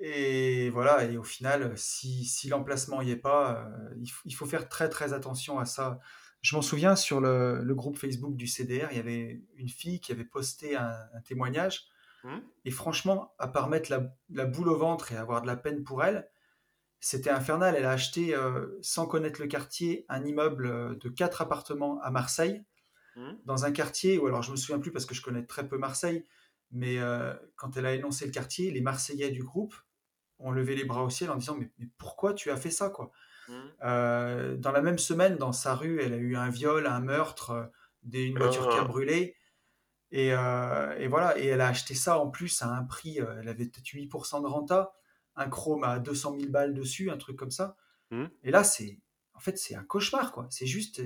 Et voilà, et au final, si, si l'emplacement n'y est pas, euh, il, faut faire très très attention à ça. Je m'en souviens sur le, le, groupe Facebook du CDR, il y avait une fille qui avait posté un, témoignage. Mmh. Et franchement, à part mettre la, la, boule au ventre et avoir de la peine pour elle, c'était infernal. Elle a acheté, euh, sans connaître le quartier, un immeuble euh, de quatre appartements à Marseille, mmh. dans un quartier où, alors je me souviens plus parce que je connais très peu Marseille, mais euh, quand elle a énoncé le quartier, les Marseillais du groupe ont levé les bras au ciel en disant Mais, pourquoi tu as fait ça quoi? Mmh. Dans la même semaine, dans sa rue, elle a eu un viol, un meurtre, des, une voiture qui a ah. brûlé. Et, et, voilà, et elle a acheté ça en plus à un prix, elle avait peut-être 8% de renta un chrome à 200 000 balles dessus, un truc comme ça. Mmh. Et là, c'est en fait, c'est un cauchemar, quoi. C'est juste,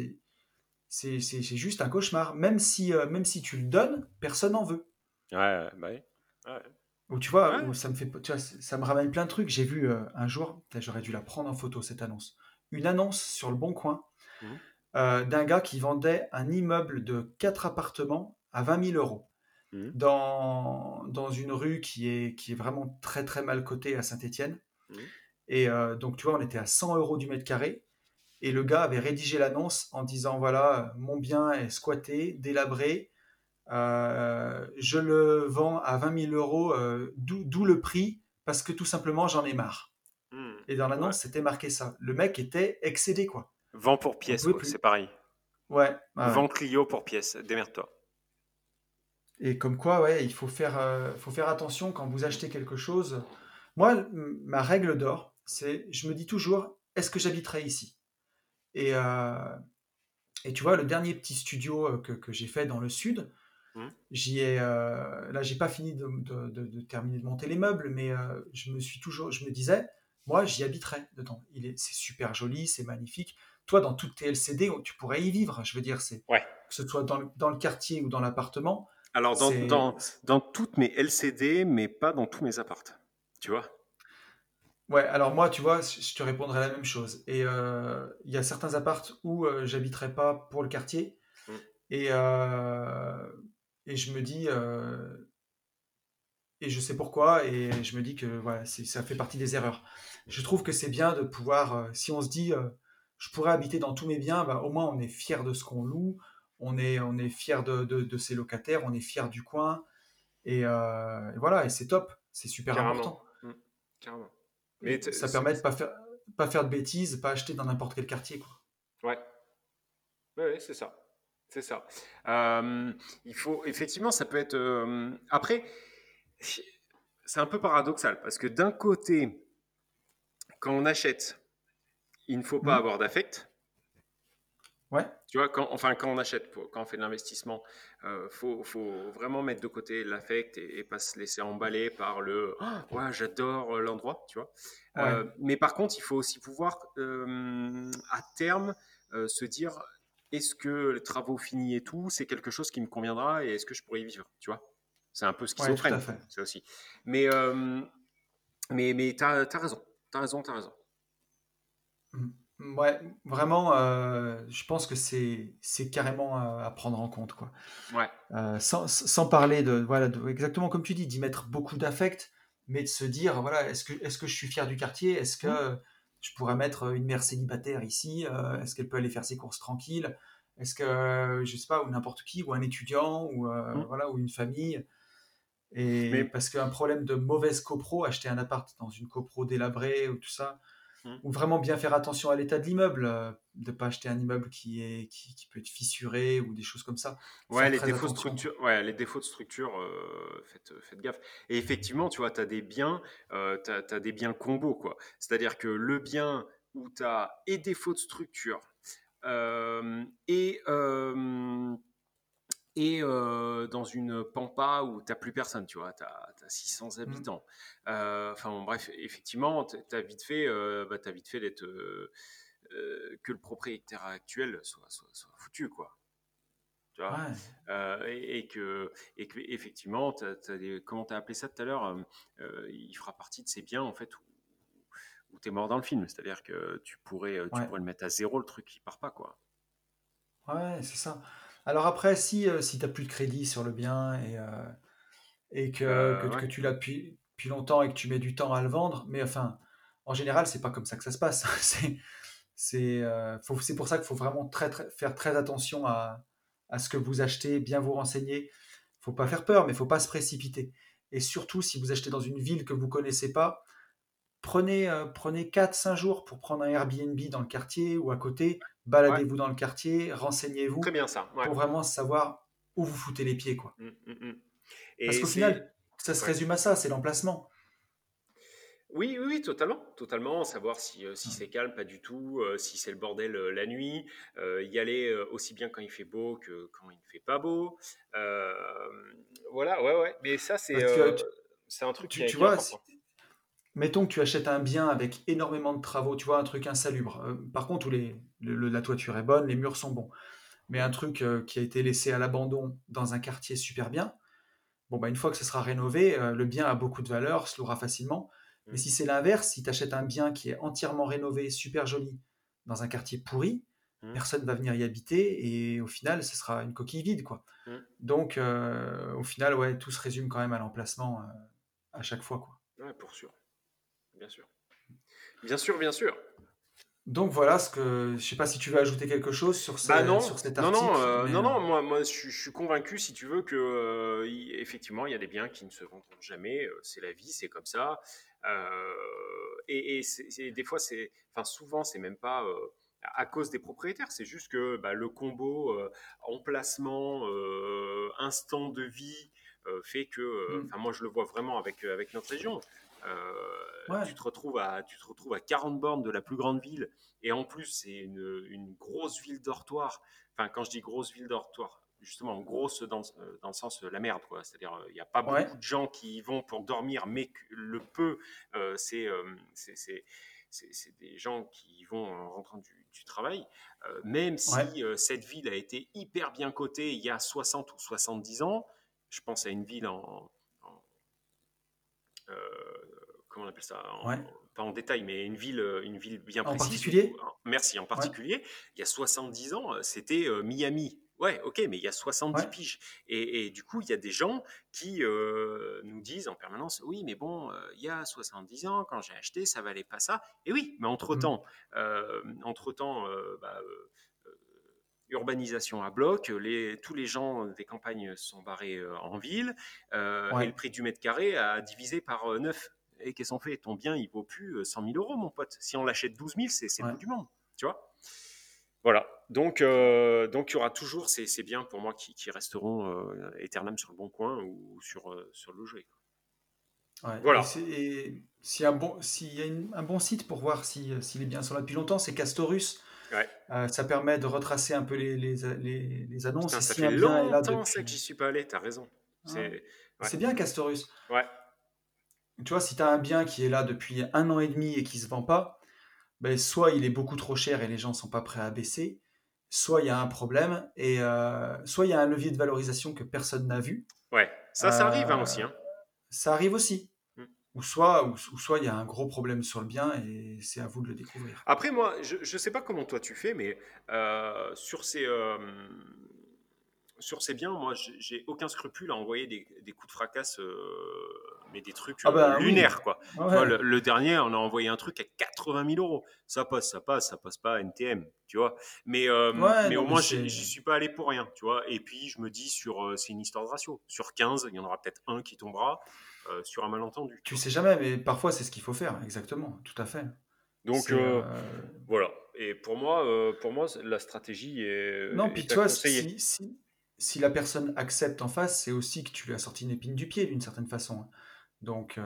c'est, juste un cauchemar. Même si, euh, même si tu le donnes, personne n'en veut. Ouais, bah ouais. Ou tu vois, ça me fait, ça me ramène plein de trucs. J'ai vu euh, un jour, j'aurais dû la prendre en photo cette annonce, une annonce sur le Bon Coin mmh. euh, d'un gars qui vendait un immeuble de 4 appartements à 20 000 euros. Mmh. dans, dans une rue qui est, qui est vraiment très très mal cotée à Saint-Étienne. Mmh. Et euh, donc, tu vois, on était à 100 euros du mètre carré. Et le gars avait rédigé l'annonce en disant voilà, mon bien est squatté, délabré. Euh, je le vends à 20 000 euros, euh, d'où le prix, parce que tout simplement j'en ai marre. Mmh. Et dans l'annonce, c'était marqué ça. Le mec était excédé, quoi. Vend pour pièce, c'est pareil. Ouais. Vend Clio pour pièce, démerde-toi. Et comme quoi, ouais, il faut faire, euh, faut faire attention quand vous achetez quelque chose. Moi, ma règle d'or, c'est, je me dis toujours, est-ce que j'habiterai ici? Et, euh, et tu vois, le dernier petit studio que, que j'ai fait dans le sud, mmh. j'y ai, là, j'ai pas fini de, de, terminer de monter les meubles, mais je me suis toujours, je me disais, moi, j'y habiterai dedans. Il est, c'est super joli, c'est magnifique. Toi, dans toutes tes LCD, tu pourrais y vivre. Je veux dire, c'est ouais. que ce soit dans, dans le quartier ou dans l'appartement alors, dans, dans, dans, toutes mes LCD, mais pas dans tous mes appartes. Tu vois Ouais, alors moi, tu vois, je te répondrai la même chose. Et euh, il y a certains appartes où euh, j'habiterai pas pour le quartier. Mmh. Et, euh, et je me dis. et je sais pourquoi. Et je me dis que voilà, ça fait partie des erreurs. Je trouve que c'est bien de pouvoir. si on se dit. je pourrais habiter dans tous mes biens, bah, au moins on est fier de ce qu'on loue on est, on est fier de, ses locataires, on est fier du coin. Et, voilà, et c'est top, c'est super important. Mmh, carrément. Mais ça permet de pas faire, pas faire de bêtises, pas acheter dans n'importe quel quartier. Quoi. Ouais. Ouais, c'est ça. C'est ça. Euh, il faut, effectivement, ça peut être. Euh, après, c'est un peu paradoxal parce que d'un côté, quand on achète, il ne faut pas mmh. avoir d'affect. Ouais. Tu vois, quand, enfin, quand on achète, quand on fait de l'investissement, il euh, faut, vraiment mettre de côté l'affect et, pas se laisser emballer par le oh, ouais, j'adore l'endroit, tu vois. Euh, mais par contre, il faut aussi pouvoir, euh, à terme, se dire est-ce que les travaux finis et tout, c'est quelque chose qui me conviendra et est-ce que je pourrais y vivre, tu vois? C'est un peu schizophrène, ouais, c'est aussi. Mais, mais, mais tu as, as raison, tu as raison, tu as raison. Ouais, vraiment, euh, je pense que c'est carrément à, prendre en compte, quoi. Ouais. Euh, sans, sans, parler de, voilà, exactement comme tu dis, d'y mettre beaucoup d'affect, mais de se dire, voilà, est-ce que, est-ce que je suis fier du quartier? Est-ce que mmh. Je pourrais mettre une mère célibataire ici euh, Est-ce qu'elle peut aller faire ses courses tranquilles? Est-ce que, je sais pas, ou n'importe qui, ou un étudiant, ou, mmh. voilà, ou une famille? Et mais... parce qu'un problème de mauvaise copro, acheter un appart dans une copro délabrée ou tout ça, Mmh. Ou vraiment bien faire attention à l'état de l'immeuble, euh, de ne pas acheter un immeuble qui, est, qui, peut être fissuré ou des choses comme ça. Ouais, les défauts, de structure, ouais les défauts de structure, euh, faites, faites, gaffe. Et effectivement, tu vois, tu as des biens, euh, tu as, des biens combos, quoi. C'est-à-dire que le bien où tu as et défauts de structure et et dans une pampa où tu n'as plus personne, tu vois, tu as, 600 habitants. Enfin bref, effectivement, tu as vite fait, bah, as vite fait d'être que le propriétaire actuel soit, soit, foutu, quoi. Tu vois? Et, que, et que effectivement, comment tu as appelé ça tout à l'heure Il fera partie de ces biens en fait où, où tu es mort dans le film. C'est-à-dire que tu pourrais, tu pourrais le mettre à zéro, le truc qui part pas, quoi. Ouais, c'est ça. Alors après, si, euh, si tu n'as plus de crédit sur le bien et, euh, et que, euh, que, tu l'as depuis, longtemps et que tu mets du temps à le vendre, mais enfin, en général, c'est pas comme ça que ça se passe. c'est, c'est, c'est pour ça qu'il faut vraiment très, très, faire très attention à, à ce que vous achetez, bien vous renseigner. faut pas faire peur, mais il faut pas se précipiter. Et surtout, si vous achetez dans une ville que vous connaissez pas, prenez, prenez 4-5 jours pour prendre un Airbnb dans le quartier ou à côté baladez-vous dans le quartier, renseignez-vous. Très bien ça. Pour vraiment savoir où vous foutez les pieds. Quoi. Mmh, mmh, mmh. Parce qu'au final, ça se résume à ça, c'est l'emplacement. Oui, oui, totalement, totalement. Savoir si, euh, si c'est calme, pas du tout, euh, si c'est le bordel euh, la nuit, y aller aussi bien quand il fait beau que quand il ne fait pas beau. voilà, ouais, ouais. Mais ça, c'est c'est un truc tu, tu vois, Mettons que tu achètes un bien avec énormément de travaux, tu vois, un truc insalubre. Euh, par contre, où les, la toiture est bonne, les murs sont bons. Mais un truc euh, qui a été laissé à l'abandon dans un quartier super bien, bon, bah, une fois que ce sera rénové, euh, le bien a beaucoup de valeur, se louera facilement. Mais mmh. si c'est l'inverse, si tu achètes un bien qui est entièrement rénové, super joli, dans un quartier pourri, mmh. personne ne va venir y habiter et au final, ce sera une coquille vide. quoi. Mmh. Donc, au final, ouais, tout se résume quand même à l'emplacement à chaque fois. Quoi. Ouais, pour sûr bien sûr. Bien sûr, bien sûr. Donc voilà ce que je sais pas si tu veux ajouter quelque chose sur, bah non, sur cet article. Non, non, euh, non, non, moi, moi je, suis convaincu, si tu veux, que euh, effectivement, il y a des biens qui ne se vendront jamais. Euh, c'est la vie, c'est comme ça. et, et des fois, c'est, enfin, souvent, c'est même pas à cause des propriétaires. C'est juste que bah, le combo emplacement, instant de vie fait que, mm. enfin, moi, je le vois vraiment avec avec notre région. Euh, tu, te retrouves à, tu te retrouves à 40 bornes de la plus grande ville. Et en plus, c'est une, une, grosse ville dortoir. Enfin, quand je dis grosse ville dortoir, justement, grosse dans, euh, dans le sens euh, la merde, quoi. C'est-à-dire, il n'y a pas beaucoup de gens qui y vont pour dormir, mais le peu, c'est c'est des gens qui y vont en rentrant du, du travail. même si cette ville a été hyper bien cotée il y a 60 ou 70 ans, je pense à une ville en, comment on appelle ça Pas en détail, mais une ville, une ville bien précise. En particulier Merci, en particulier. Il y a 70 ans, c'était euh, Miami. Ouais, ok, mais il y a 70 piges. Et, du coup, il y a des gens qui euh, nous disent en permanence Oui, mais bon, euh, il y a 70 ans, quand j'ai acheté, ça valait pas ça. Et oui, mais entre-temps, mmh. entre-temps, bah, urbanisation à bloc, les, tous les gens des campagnes sont barrés en ville, et le prix du mètre carré a divisé par 9 et qu'est-ce qu'on fait? Ton bien, il vaut plus 100 euh, 000 euros, mon pote. Si on l'achète 12 000, c'est le bout du monde, tu vois? Voilà. Donc, euh, donc il y aura toujours ces, ces biens pour moi qui, qui resteront euh, éternels sur le bon coin ou sur, euh, sur le jeu. voilà. Et s'il y a, un bon, y a un bon site pour voir si, si, les biens sont là depuis longtemps, c'est Castorus. Ouais. ça permet de retracer un peu les, les, les, annonces. Putain, ça fait longtemps que j'y suis pas allé, tu as raison. C'est bien Castorus. Ouais tu vois, si tu as un bien qui est là depuis un an et demi et qui ne se vend pas, ben, soit il est beaucoup trop cher et les gens ne sont pas prêts à baisser, soit il y a un problème, et euh, soit il y a un levier de valorisation que personne n'a vu. Ouais, ça, ça arrive hein, aussi. Hein. Ça arrive aussi. Ou soit ou, soit il y a un gros problème sur le bien et c'est à vous de le découvrir. Après, moi, je ne sais pas comment toi tu fais, mais sur ces sur ces biens, moi, j'ai aucun scrupule à envoyer des, des coups de fracasse, euh, mais des trucs ah bah euh, lunaires, quoi. le, dernier, on a envoyé un truc à 80 000 euros. Ça passe, ça passe, ça passe pas à NTM, tu vois. Mais, euh, mais au moins, j'y suis pas allé pour rien, tu vois. Et puis, je me dis, sur, c'est une histoire de ratio. Sur 15, il y en aura peut-être un qui tombera sur un malentendu. Tu sais jamais, mais parfois, c'est ce qu'il faut faire, exactement, tout à fait. Donc, voilà. Et pour moi, pour moi, la stratégie est. Non, puis toi, si, si, si la personne accepte en face, c'est aussi que tu lui as sorti une épine du pied d'une certaine façon. Hein. Donc, euh,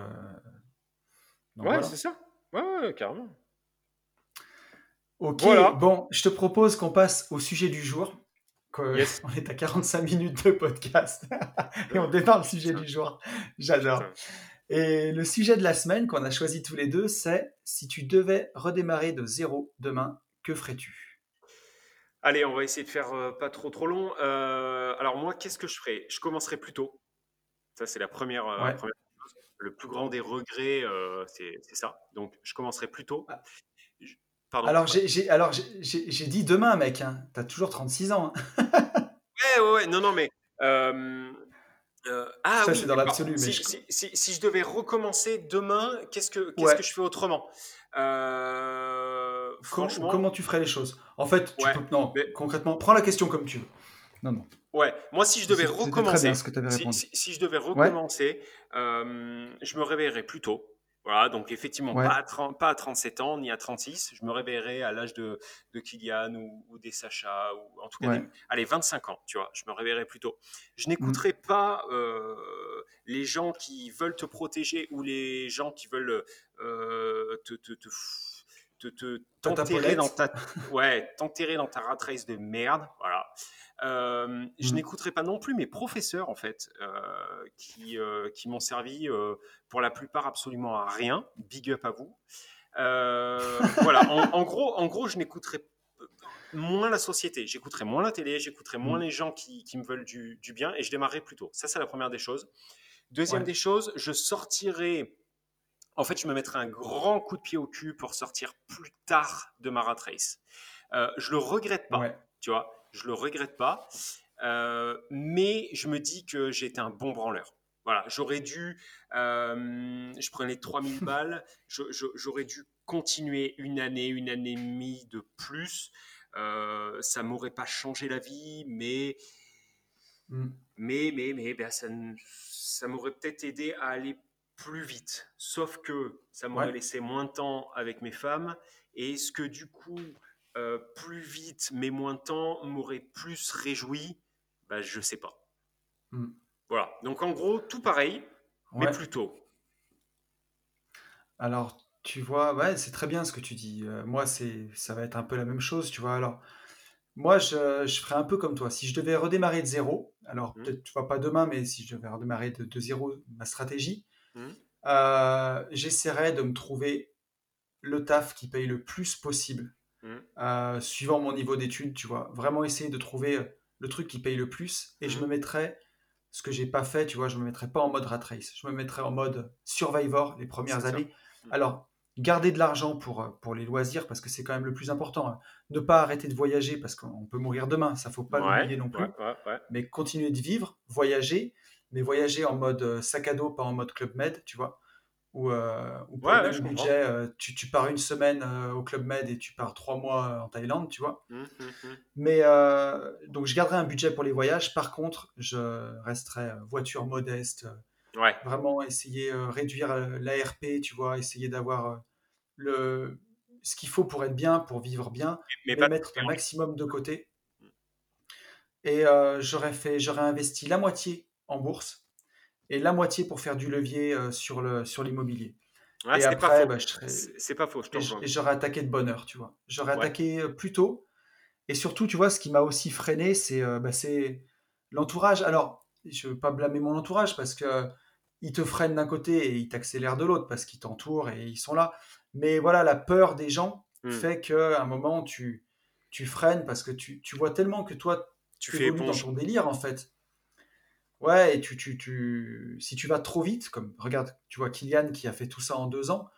ouais, c'est ça. Ouais, carrément. Ok, bon, je te propose qu'on passe au sujet du jour. On est à 45 minutes de podcast et on démarre le sujet du jour. J'adore. Et le sujet de la semaine qu'on a choisi tous les deux, c'est si tu devais redémarrer de zéro demain, que ferais-tu? Allez, on va essayer de faire euh, pas trop trop long. Euh, alors moi, qu'est-ce que je ferais? Je commencerai plus tôt. Ça, c'est la première, euh, chose. Le plus grand des regrets, c'est ça. Donc, je commencerai plus tôt. Pardon. Alors, j'ai dit demain, mec. Hein. Tu as toujours 36 ans. Hein. ouais, ouais, ouais. Non, non, mais... ah, ça, c'est dans l'absolu. Si, si, je devais recommencer demain, qu'est-ce que, qu'est-ce que je fais autrement? Franchement... Comment tu ferais les choses? En fait, tu peux... non, concrètement, prends la question comme tu veux. Non, non. Ouais, moi si je devais recommencer, si, si, je devais recommencer, euh, je me réveillerais plus tôt. Voilà, donc effectivement, pas, à 30, pas, à 37 ans ni à 36. Je me réveillerais à l'âge de, de Kylian ou, des Sacha, ou en tout cas, allez, 25 ans, tu vois, je me réveillerais plus tôt. Je mmh. pas euh, les gens qui veulent te protéger ou les gens qui veulent euh, te, te, te te t'enterrer dans ta ouais t'enterrer dans ta rat race de merde voilà euh, je mmh. n'écouterai pas non plus mes professeurs en fait euh, qui euh, qui m'ont servi pour la plupart absolument à rien. Big up à vous. Voilà en, gros en gros je n'écouterai moins la société. J'écouterai moins la télé j'écouterai moins mmh. les gens qui, qui me veulent du, du, bien et je démarrerai plus tôt. Ça c'est la première des choses. Deuxième des choses je sortirai en fait, je me mettrais un grand coup de pied au cul pour sortir plus tard de ma rat race. Je le regrette pas, tu vois, je le regrette pas, euh, mais je me dis que été un bon branleur. Voilà, j'aurais dû, euh, je prenais 3000 balles, j'aurais dû continuer une année, une année et demie de plus. Euh, ça m'aurait pas changé la vie, mais, mm. mais, mais, mais, ben, ça, ça m'aurait peut-être aidé à aller plus vite. Sauf que ça m'aurait laissé moins de temps avec mes femmes. Et est-ce que du coup, euh, plus vite mais moins de temps m'aurait plus réjoui bah, Je sais pas. Hmm. Voilà. Donc en gros, tout pareil, mais plus tôt. Alors, tu vois, ouais, c'est très bien ce que tu dis. Euh, moi, c'est, ça va être un peu la même chose, tu vois. Alors, moi, je, je ferais un peu comme toi. Si je devais redémarrer de zéro, alors hmm. peut-être, tu vois, pas demain, mais si je devais redémarrer de, de zéro ma stratégie, Mmh. Euh, j'essaierai de me trouver le taf qui paye le plus possible, mmh. euh, suivant mon niveau d'études, tu vois. Vraiment essayer de trouver le truc qui paye le plus et je mmh. me mettrai, ce que j'ai pas fait, tu vois, je me mettrai pas en mode rat race, je me mettrai en mode survivor les premières années. Alors, garder de l'argent pour, pour les loisirs parce que c'est quand même le plus important. Hein. Ne pas arrêter de voyager parce qu'on peut mourir demain, ça faut pas l'oublier non plus. mais continuer de vivre, voyager mais voyager en mode euh, sac à dos, pas en mode Club Med, tu vois. Ou, euh, pour le même budget, euh, tu, tu, pars une semaine au Club Med et tu pars trois mois en Thaïlande, tu vois. Mmh, mmh, mmh. Mais donc je garderai un budget pour les voyages. Par contre, je resterai voiture modeste. Vraiment essayer réduire l'ARP, tu vois, essayer d'avoir le ce qu'il faut pour être bien, pour vivre bien, mais, mettre un maximum de côté. Et j'aurais fait, j'aurais investi la moitié en bourse et la moitié pour faire du levier euh, sur le sur l'immobilier. et après, bah, c'est pas faux. et j'aurais attaqué de bonne heure, tu vois. J'aurais attaqué euh, plus tôt. Et surtout, tu vois, ce qui m'a aussi freiné, c'est euh, bah, l'entourage. Alors, je veux pas blâmer mon entourage parce que ils te freinent d'un côté et ils t'accélèrent de l'autre parce qu'ils t'entourent et ils sont là. Mais voilà, la peur des gens mmh. fait qu'à un moment, tu, tu freines parce que tu, tu vois tellement que toi, tu fais évolues dans ton délire, en fait. Ouais, et tu, tu, tu, si tu vas trop vite, comme regarde, tu vois Kylian qui a fait tout ça en deux ans,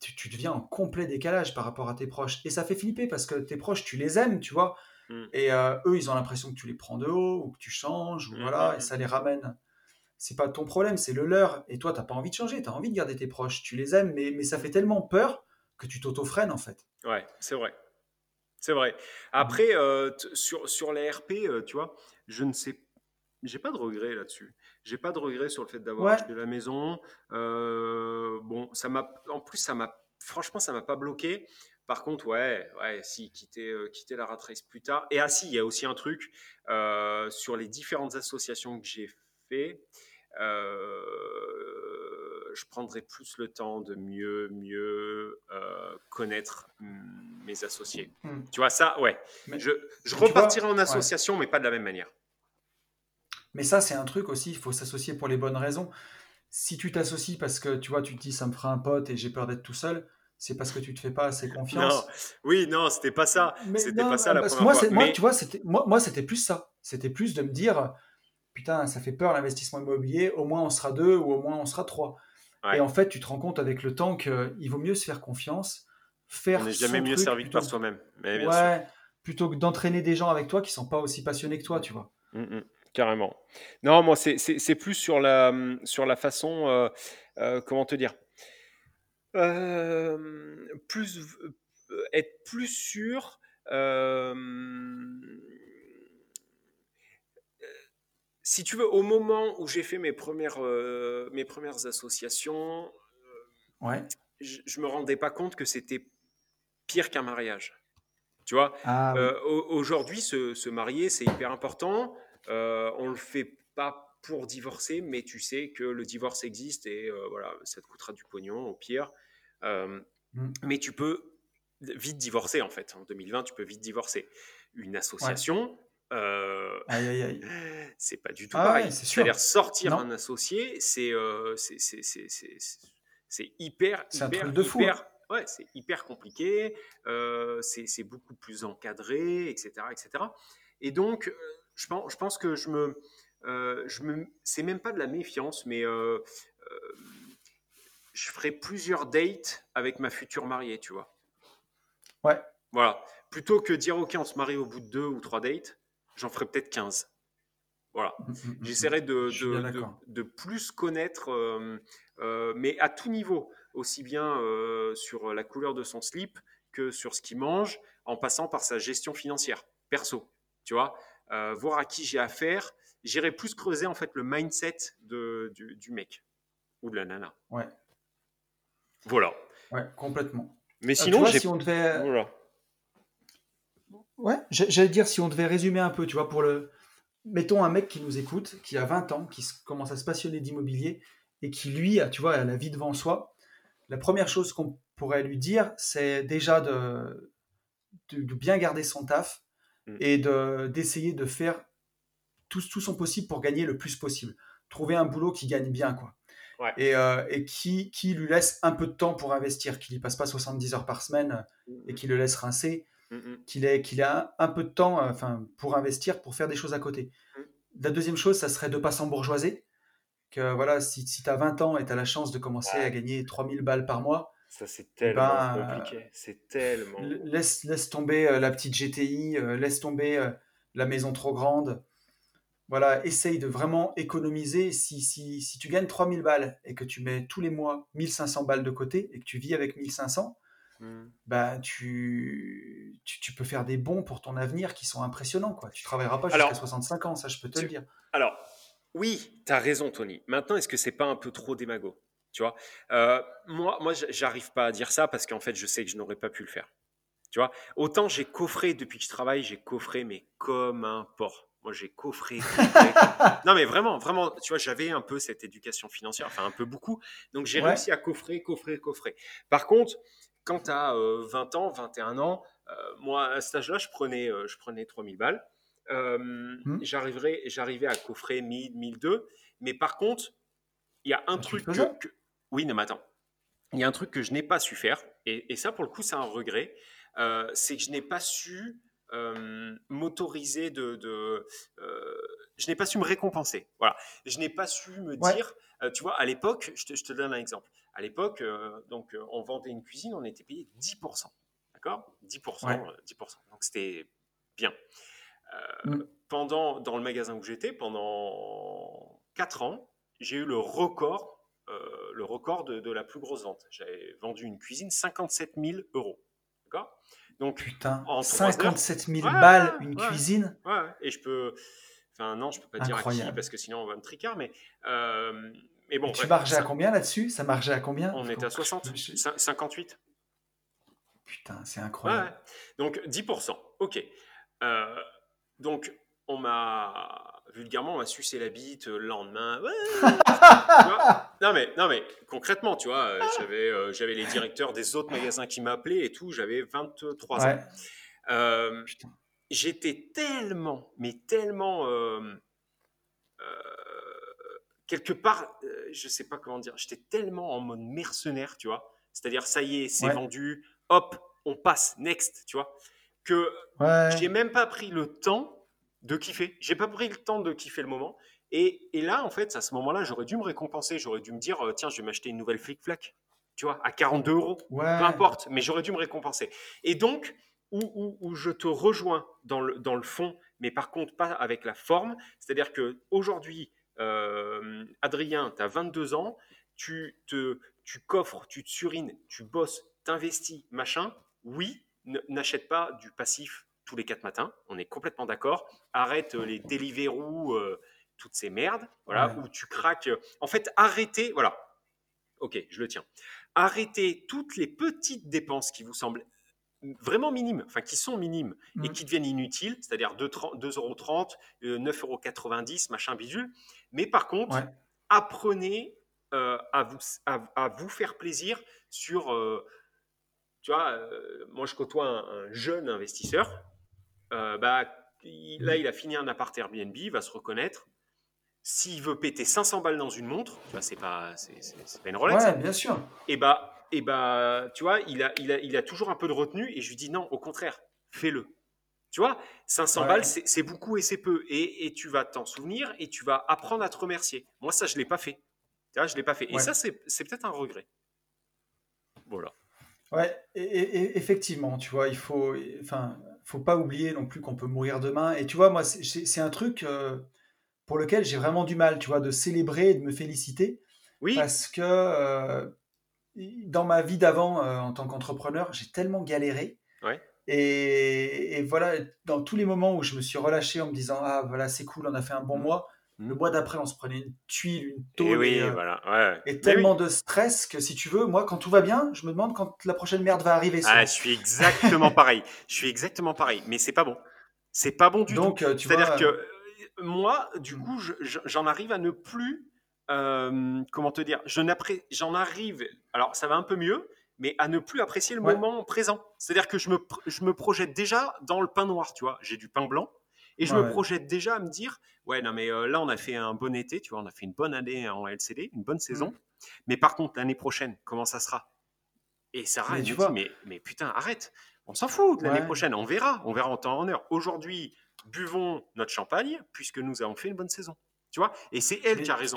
tu, tu deviens en complet décalage par rapport à tes proches. Et ça fait flipper parce que tes proches, tu les aimes, tu vois. Mm. Et euh, eux, ils ont l'impression que tu les prends de haut ou que tu changes, ou mm, voilà, mm, et ça les ramène. C'est pas ton problème, c'est le leur. Et toi, t'as pas envie de changer, tu as envie de garder tes proches. Tu les aimes, mais, mais ça fait tellement peur que tu t'auto-freines en fait. Ouais, c'est vrai. C'est vrai. Après, euh, sur, sur les RP, euh, tu vois, je ne sais j'ai pas de regret là-dessus. J'ai pas de regret sur le fait d'avoir acheté la maison. Euh, bon, ça m'a, en plus, ça m'a, franchement, ça m'a pas bloqué. Par contre, ouais, ouais, si quitter, quitter la rat plus tard. Et ah si, il y a aussi un truc sur les différentes associations que j'ai fait je prendrai plus le temps de mieux, mieux euh, connaître mes associés. Hmm. Tu vois, ça, ouais. je, je repartirai en association, mais pas de la même manière. Mais ça, c'est un truc aussi, il faut s'associer pour les bonnes raisons. Si tu t'associes parce que tu vois, tu te dis ça me fera un pote et j'ai peur d'être tout seul, c'est parce que tu te fais pas assez confiance. Non. Oui, non, c'était pas ça. C'était pas ça la première moi, fois. Moi, tu vois, c'était moi, moi c'était plus ça. C'était plus de me dire putain, ça fait peur l'investissement immobilier. Au moins on sera deux ou au moins on sera trois. Et en fait, tu te rends compte avec le temps qu'il vaut mieux se faire confiance, faire. On n'est jamais mieux servi que par soi-même. Ouais, plutôt que d'entraîner des gens avec toi qui sont pas aussi passionnés que toi, tu vois. Mmh, mmh, carrément. Non, moi, c'est plus sur la, sur la façon. Euh, euh, comment te dire euh, plus, Être plus sûr si tu veux, au moment où j'ai fait mes premières, mes premières associations, ouais. je, ne me rendais pas compte que c'était pire qu'un mariage. Tu vois, ah euh, aujourd'hui, se, marier, c'est hyper important. On le fait pas pour divorcer, mais tu sais que le divorce existe et voilà, ça te coûtera du pognon au pire. Mm. Mais tu peux vite divorcer en fait. En 2020, tu peux vite divorcer. Une association, euh, aïe, aïe, aïe. C'est pas du tout ah pareil. C'est-à-dire sortir un associé, c'est euh, c'est hyper, hyper, de hyper, ouais, c'est hyper compliqué. Euh, c'est beaucoup plus encadré, etc., etc. Et donc, euh, je pense, je pense que je me, euh, je me, c'est même pas de la méfiance, mais euh, je ferai plusieurs dates avec ma future mariée, tu vois. Ouais. Voilà. Plutôt que dire ok, on se marie au bout de deux ou trois dates j'en ferai peut-être 15. Voilà. Mmh, mmh, mmh, J'essaierai de, de, plus connaître, euh, euh, mais à tout niveau, aussi bien euh, sur la couleur de son slip que sur ce qu'il mange, en passant par sa gestion financière, perso. Tu vois, voir à qui j'ai affaire. J'irai plus creuser en fait le mindset de, du, mec ou de la nana. Ouais. Voilà. Ouais, complètement. Mais sinon, j'ai. Si on devait... Voilà. Ouais, j'allais dire, si on devait résumer un peu, tu vois, pour le. Mettons un mec qui nous écoute, qui a 20 ans, qui commence à se passionner d'immobilier et qui, lui, a, tu vois, a la vie devant soi. La première chose qu'on pourrait lui dire, c'est déjà de, de, bien garder son taf mm. et d'essayer de, faire tout, tout, son possible pour gagner le plus possible. Trouver un boulot qui gagne bien, quoi. Et, euh, et qui, qui, lui laisse un peu de temps pour investir, qui n'y passe pas 70 heures par semaine et qui le laisse rincer. Mm, mm. qu'il ait, qu'il a un, peu de temps euh, enfin, pour investir, pour faire des choses à côté. Mm. La deuxième chose, ça serait de ne pas s'embourgeoiser. Que voilà, si, si tu as 20 ans et tu as la chance de commencer à gagner 3000 balles par mois, ça c'est tellement ben, compliqué. C'est tellement. Laisse, laisse tomber euh, la petite GTI, euh, laisse tomber la maison trop grande. Voilà, essaye de vraiment économiser. Si, si, si tu gagnes 3000 balles et que tu mets tous les mois 1500 balles de côté et que tu vis avec 1500, Mmh. bah, tu, tu, peux faire des bons pour ton avenir qui sont impressionnants. Quoi. Tu travailleras pas jusqu'à 65 ans, ça je peux te le dire. Alors, oui, tu as raison, Tony. Maintenant, est-ce que c'est pas un peu trop démago? Tu vois euh, Moi, moi j'arrive pas à dire ça parce qu'en fait, je sais que je n'aurais pas pu le faire. Tu vois Autant j'ai coffré depuis que je travaille, j'ai coffré, mais comme un porc. Moi, j'ai coffré. non, mais vraiment, vraiment, tu vois, j'avais un peu cette éducation financière, enfin un peu beaucoup. Donc, j'ai réussi à coffrer, coffrer, coffrer. Par contre, quand tu as 20 ans, 21 ans, euh, moi, à cet âge-là, je prenais, euh, je prenais 3000 balles. Euh, mmh. J'arrivais à coffrer 1000, 1002. Mais par contre, il y a un truc que, Oui, non, mais attends. Il y a un truc que je n'ai pas su faire. Et, ça, pour le coup, c'est un regret. c'est que je n'ai pas su m'autoriser de. de je n'ai pas su me récompenser. Voilà. Je n'ai pas su me dire. tu vois, à l'époque, je te, je te, donne un exemple. À l'époque, donc, on vendait une cuisine, on était payé 10%. D'accord? 10%, 10%. Donc, c'était bien. Mm. Pendant, dans le magasin où j'étais, pendant 4 ans, j'ai eu le record, euh, le record de, la plus grosse vente. J'avais vendu une cuisine 57 000 euros. D'accord? Donc, Putain, en 57 000 balles une cuisine? Ouais, et je peux. Enfin, non, je peux pas dire à qui parce que sinon on va me tricard, mais. Euh, mais bon, tu margeais à combien là-dessus? Ça margeait à combien? On était à 60, 58. Putain, c'est incroyable. Donc 10%, ok. Euh, donc on m'a vulgairement, on m'a sucé la bite le lendemain. non, mais, non, mais concrètement, tu vois, euh, j'avais, euh, j'avais les directeurs des autres magasins qui m'appelaient et tout. J'avais 23 ans. Euh, j'étais tellement, mais tellement. quelque part, je sais pas comment dire, j'étais tellement en mode mercenaire, tu vois. C'est-à-dire, ça y est, c'est vendu, hop, on passe, next, tu vois. Que j'ai même pas pris le temps de kiffer. J'ai pas pris le temps de kiffer le moment. Et, là, en fait, à ce moment-là, j'aurais dû me récompenser. J'aurais dû me dire, euh, tiens, je vais m'acheter une nouvelle flic-flac, tu vois, à 42 euros. Peu importe, mais j'aurais dû me récompenser. Et donc, où, je te rejoins dans le, dans le fond, mais par contre pas avec la forme, c'est-à-dire que aujourd'hui, euh, Adrien, tu as 22 ans, tu, te, tu coffres, tu te surines, tu bosses, t'investis, machin. Oui, n'achète pas du passif tous les quatre matins, on est complètement d'accord. Arrête euh, les Deliveroo, euh, toutes ces merdes, voilà, où tu craques. En fait, arrêtez, voilà. Ok, je le tiens. Arrêtez toutes les petites dépenses qui vous semblent vraiment minimes, enfin qui sont minimes et mm. qui deviennent inutiles, c'est-à-dire 2,30 euros, 9,90 euros, machin bidule. Mais par contre, apprenez euh, à, vous, à, vous faire plaisir sur. tu vois, moi je côtoie un jeune investisseur euh, bah, là, il a fini un appart Airbnb, il va se reconnaître. S'il veut péter 500 balles dans une montre, c'est pas, c'est, pas une Rolex. Ouais, bien sûr. Et bah, et bah, tu vois, il a, il, a, il a toujours un peu de retenue et je lui dis non, au contraire, fais-le. Tu vois, 500 balles, c'est, beaucoup et c'est peu. Et, et, tu vas t'en souvenir et tu vas apprendre à te remercier. Moi, ça, je ne l'ai pas fait. Tu vois, je l'ai pas fait. Et ça, c'est, peut-être un regret. Voilà. Ouais, et, effectivement, tu vois, il faut. Enfin, faut pas oublier non plus qu'on peut mourir demain. Et tu vois, moi, c'est un truc euh, pour lequel j'ai vraiment du mal, tu vois, de célébrer et de me féliciter. Oui. Parce que euh, dans ma vie d'avant, euh, en tant qu'entrepreneur, j'ai tellement galéré. Ouais. Et, et, voilà, dans tous les moments où je me suis relâché en me disant, ah voilà, c'est cool, on a fait un bon mmh. mois, le mois d'après, on se prenait une tuile, une tôle. Et, oui, et, euh, et tellement de stress que si tu veux, moi, quand tout va bien, je me demande quand la prochaine merde va arriver. Ah, je suis exactement pareil. Je suis exactement pareil. Mais c'est pas bon. C'est pas bon du Donc, tout. Euh, C'est-à-dire que euh, moi, du coup, j'en arrive à ne plus. comment te dire J'en arrive. Alors, ça va un peu mieux, mais à ne plus apprécier le moment présent. C'est-à-dire que je me, je me projette déjà dans le pain noir, tu vois. J'ai du pain blanc et je me projette déjà à me dire, ouais, non, mais euh, là, on a fait un bon été, tu vois, on a fait une bonne année en LCD, une bonne saison. Mmh. Mais par contre, l'année prochaine, comment ça sera? Et Sarah, mais elle me dit, mais, mais putain, arrête, on s'en fout de l'année prochaine, on verra, on verra en temps en heure. Aujourd'hui, buvons notre champagne puisque nous avons fait une bonne saison. Tu vois? Et c'est elle qui a raison.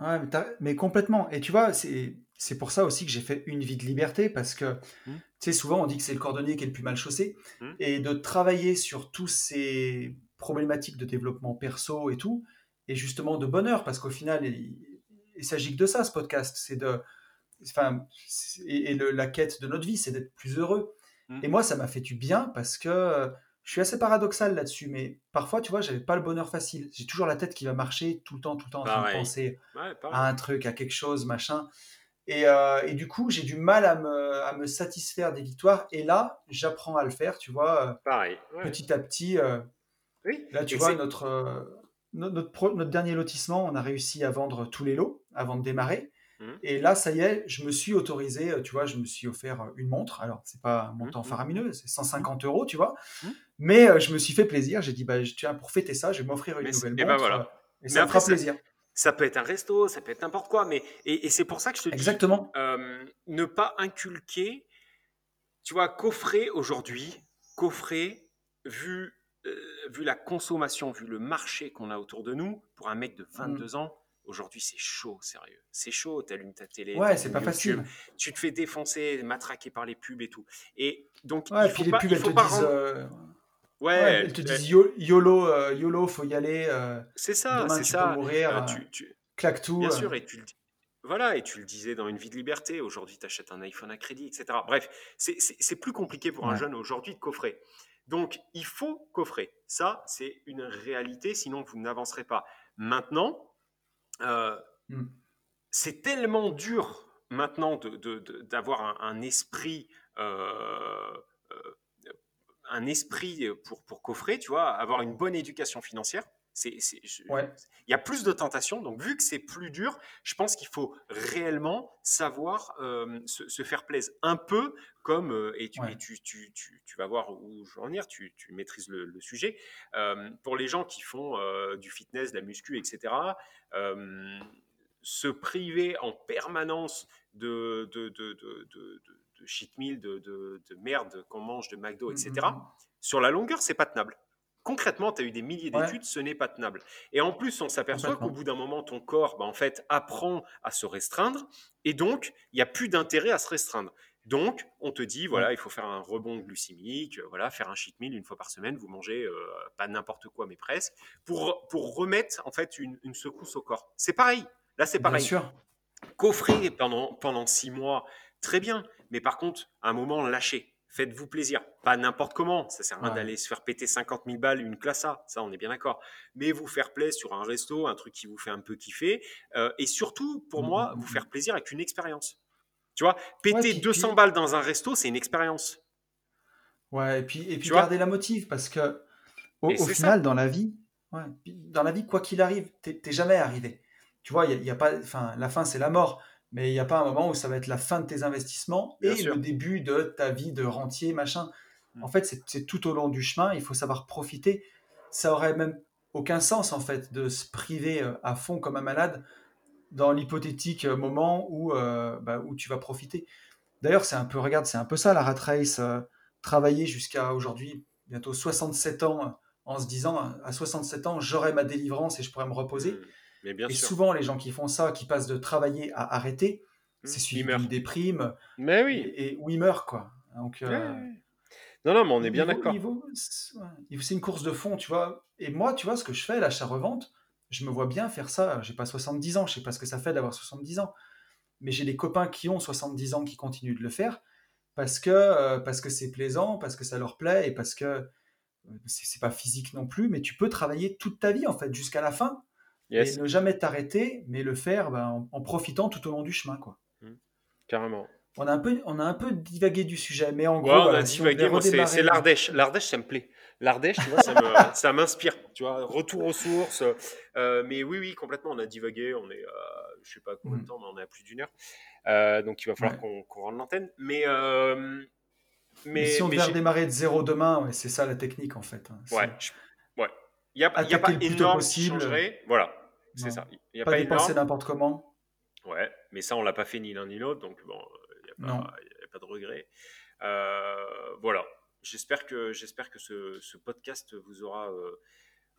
Ouais, mais, complètement. Et tu vois, c'est pour ça aussi que j'ai fait une vie de liberté, parce que, mmh. tu sais, souvent on dit que c'est le cordonnier qui est le plus mal chaussé, mmh. et de travailler sur tous ces problématiques de développement perso et tout, et justement de bonheur, parce qu'au final, il, s'agit que de ça, ce podcast, c'est de... Enfin, et, la quête de notre vie, c'est d'être plus heureux. Mmh. Et moi, ça m'a fait du bien, parce que je suis assez paradoxal là-dessus, mais parfois, tu vois, j'avais pas le bonheur facile. J'ai toujours la tête qui va marcher tout le temps, tout le temps, en train de penser à un truc, à quelque chose, machin. Et, euh, et du coup, j'ai du mal à me, à me, satisfaire des victoires. Et là, j'apprends à le faire, tu vois, euh, Pareil, petit à petit. Euh, oui. Là, tu vois, notre, notre, notre, dernier lotissement, on a réussi à vendre tous les lots avant de démarrer. Mmh. Et là, ça y est, je me suis autorisé, tu vois, je me suis offert une montre. Alors, c'est pas un montant mmh, mmh. faramineux, c'est 150 euros, tu vois. Mais je me suis fait plaisir. J'ai dit, bah, tiens, pour fêter ça, je vais m'offrir une nouvelle montre. Et, ben voilà. Et ça me fera plaisir. Ça peut être un resto, ça peut être n'importe quoi. Mais, et, c'est pour ça que je te dis, Exactement. Euh, ne pas inculquer, tu vois, coffrer aujourd'hui, coffrer, vu, vu la consommation, vu le marché qu'on a autour de nous, pour un mec de 22 mm. ans, Aujourd'hui, c'est chaud, sérieux. C'est chaud, t'allumes ta télé. Ouais, c'est pas facile. Tu te fais défoncer, matraquer par les pubs et tout. Et donc, ouais, il puis les pubs, elles te disent. Ouais, elles te disent YOLO, euh, YOLO, faut y aller. Euh, c'est ça, c'est ça. Peux mourir, euh, tu, tu... claque tout. Bien sûr, et tu le dis. Voilà, et tu le disais dans une vie de liberté. Aujourd'hui, tu achètes un iPhone à crédit, etc. Bref, c'est plus compliqué pour un jeune aujourd'hui de coffrer. Donc, il faut coffrer. Ça, c'est une réalité, sinon vous n'avancerez pas. Maintenant, euh, hmm. c'est tellement dur maintenant d'avoir un, esprit euh, euh, un esprit pour, pour coffrer, tu vois, avoir une bonne éducation financière. C'est, Il y a plus de tentations, donc vu que c'est plus dur, je pense qu'il faut réellement savoir se, faire plaisir un peu, comme, et, tu, tu, tu, tu, vas voir où je veux en venir, tu, maîtrises le, sujet. pour les gens qui font du fitness, de la muscu, etc., se priver en permanence de, de, de, de, de cheat meal, de, merde qu'on mange de McDo, etc., mmh, mmh, mmh. sur la longueur, c'est pas tenable. Concrètement, tu as eu des milliers d'études, ce n'est pas tenable. Et en plus, on s'aperçoit qu'au bout d'un moment, ton corps, bah, en fait, apprend à se restreindre, et donc, il n'y a plus d'intérêt à se restreindre. Donc, on te dit, voilà, il faut faire un rebond glucémique, euh, voilà, faire un cheat meal une fois par semaine, vous mangez euh, pas n'importe quoi, mais presque, pour, pour remettre en fait une, secousse au corps. C'est pareil. Là, c'est pareil. Bien sûr. Coffrer pendant, pendant six mois, très bien. Mais par contre, à un moment, lâcher. Faites-vous plaisir. Pas n'importe comment. Ça sert à rien d'aller se faire péter 50 000 balles une classe A. Ça, on est bien d'accord. Mais vous faire plaisir sur un resto, un truc qui vous fait un peu kiffer. Euh, et surtout, pour mmh, moi, mmh, vous mmh. faire plaisir avec une expérience. Tu vois, péter 200 balles dans un resto, c'est une expérience. Ouais, et puis, et puis garder la motive parce que au, final, dans la vie, dans la vie, quoi qu'il arrive, t'es jamais arrivé. Tu vois, il y, a, pas, enfin, la fin, c'est la mort, mais il n'y a pas un moment où ça va être la fin de tes investissements et le début de ta vie de rentier, machin. Mm. En fait, c'est tout au long du chemin. Il faut savoir profiter. Ça aurait même aucun sens en fait de se priver euh, à fond comme un malade dans l'hypothétique euh, moment où, euh, bah, où tu vas profiter. D'ailleurs, c'est un peu, regarde, c'est un peu ça la rat race, euh, travailler jusqu'à aujourd'hui, bientôt 67 ans, en se disant à 67 ans, j'aurai ma délivrance et je pourrai me reposer. Et souvent, les gens qui font ça, qui passent de travailler à arrêter, mmh. c'est suivi d'une déprime. Mais oui. Et, où ils meurent, quoi. Donc, Non, non, mais on est bien d'accord. C'est une course de fond, tu vois. Et moi, tu vois, ce que je fais, l'achat-revente, je me vois bien faire ça. J'ai pas 70 ans, je sais pas ce que ça fait d'avoir 70 ans. Mais j'ai des copains qui ont 70 ans qui continuent de le faire parce que euh, parce que c'est plaisant, parce que ça leur plaît et parce que euh, c'est pas physique non plus, mais tu peux travailler toute ta vie en fait jusqu'à la fin et ne jamais t'arrêter, mais le faire ben, en, profitant tout au long du chemin quoi. Mmh. Carrément. On a un peu on a un peu divagué du sujet, mais en gros, on a divagué. c'est l'Ardèche. L'Ardèche, ça me plaît. L'Ardèche, tu vois, ça m'inspire. Tu vois, retour aux sources. Euh, mais oui, oui, complètement. On a divagué. On est, euh, je sais pas combien de mm. temps, mais on est à plus d'une heure. Euh, donc il va falloir qu'on rende l'antenne. Mais, mais, si on devait redémarrer de zéro demain, c'est ça la technique en fait. Hein. Ouais. ouais. Il n'y a, pas énorme possible. qui Voilà. C'est ça. Il y a pas, pas dépenser n'importe comment. Ouais, mais ça, on l'a pas fait ni l'un ni l'autre, donc bon, il n'y a, a, pas de regret. voilà j'espère que, j'espère que ce, ce, podcast vous aura euh,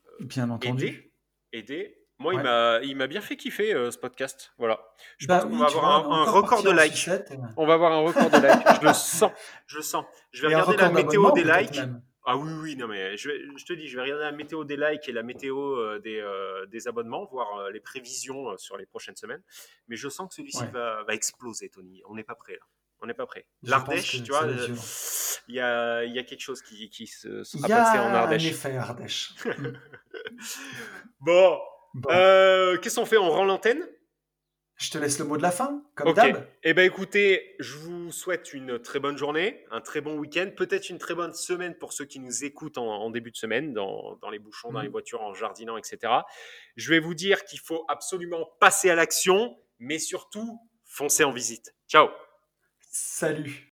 euh, bien entendu aidé. aidé. Moi, il m'a, il m'a bien fait kiffer euh, ce podcast. Voilà. Je bah pense qu'on va avoir un, record de likes. On va avoir un record de likes. je le sens. Je le sens. Je vais regarder la météo des likes. Ah oui, oui, non, mais je, je, te dis, je vais regarder la météo des likes et la météo des, des, abonnements, voir les prévisions sur les prochaines semaines. Mais je sens que celui-ci va, va, exploser, Tony. On n'est pas prêt là on n'est pas prêt. L'Ardèche, tu vois, il y, a, y, a, quelque chose qui, qui se sera passé en Ardèche. Il y a un effet Ardèche. bon, euh, qu'est-ce qu'on fait? On rend l'antenne? Je te laisse le mot de la fin, comme d'hab. Eh bien, écoutez, je vous souhaite une très bonne journée, un très bon week-end, peut-être une très bonne semaine pour ceux qui nous écoutent en, début de semaine, dans, dans les bouchons, dans les mhm. voitures, en jardinant, etc. Je vais vous dire qu'il faut absolument passer à l'action, mais surtout, foncer en visite. Ciao Salut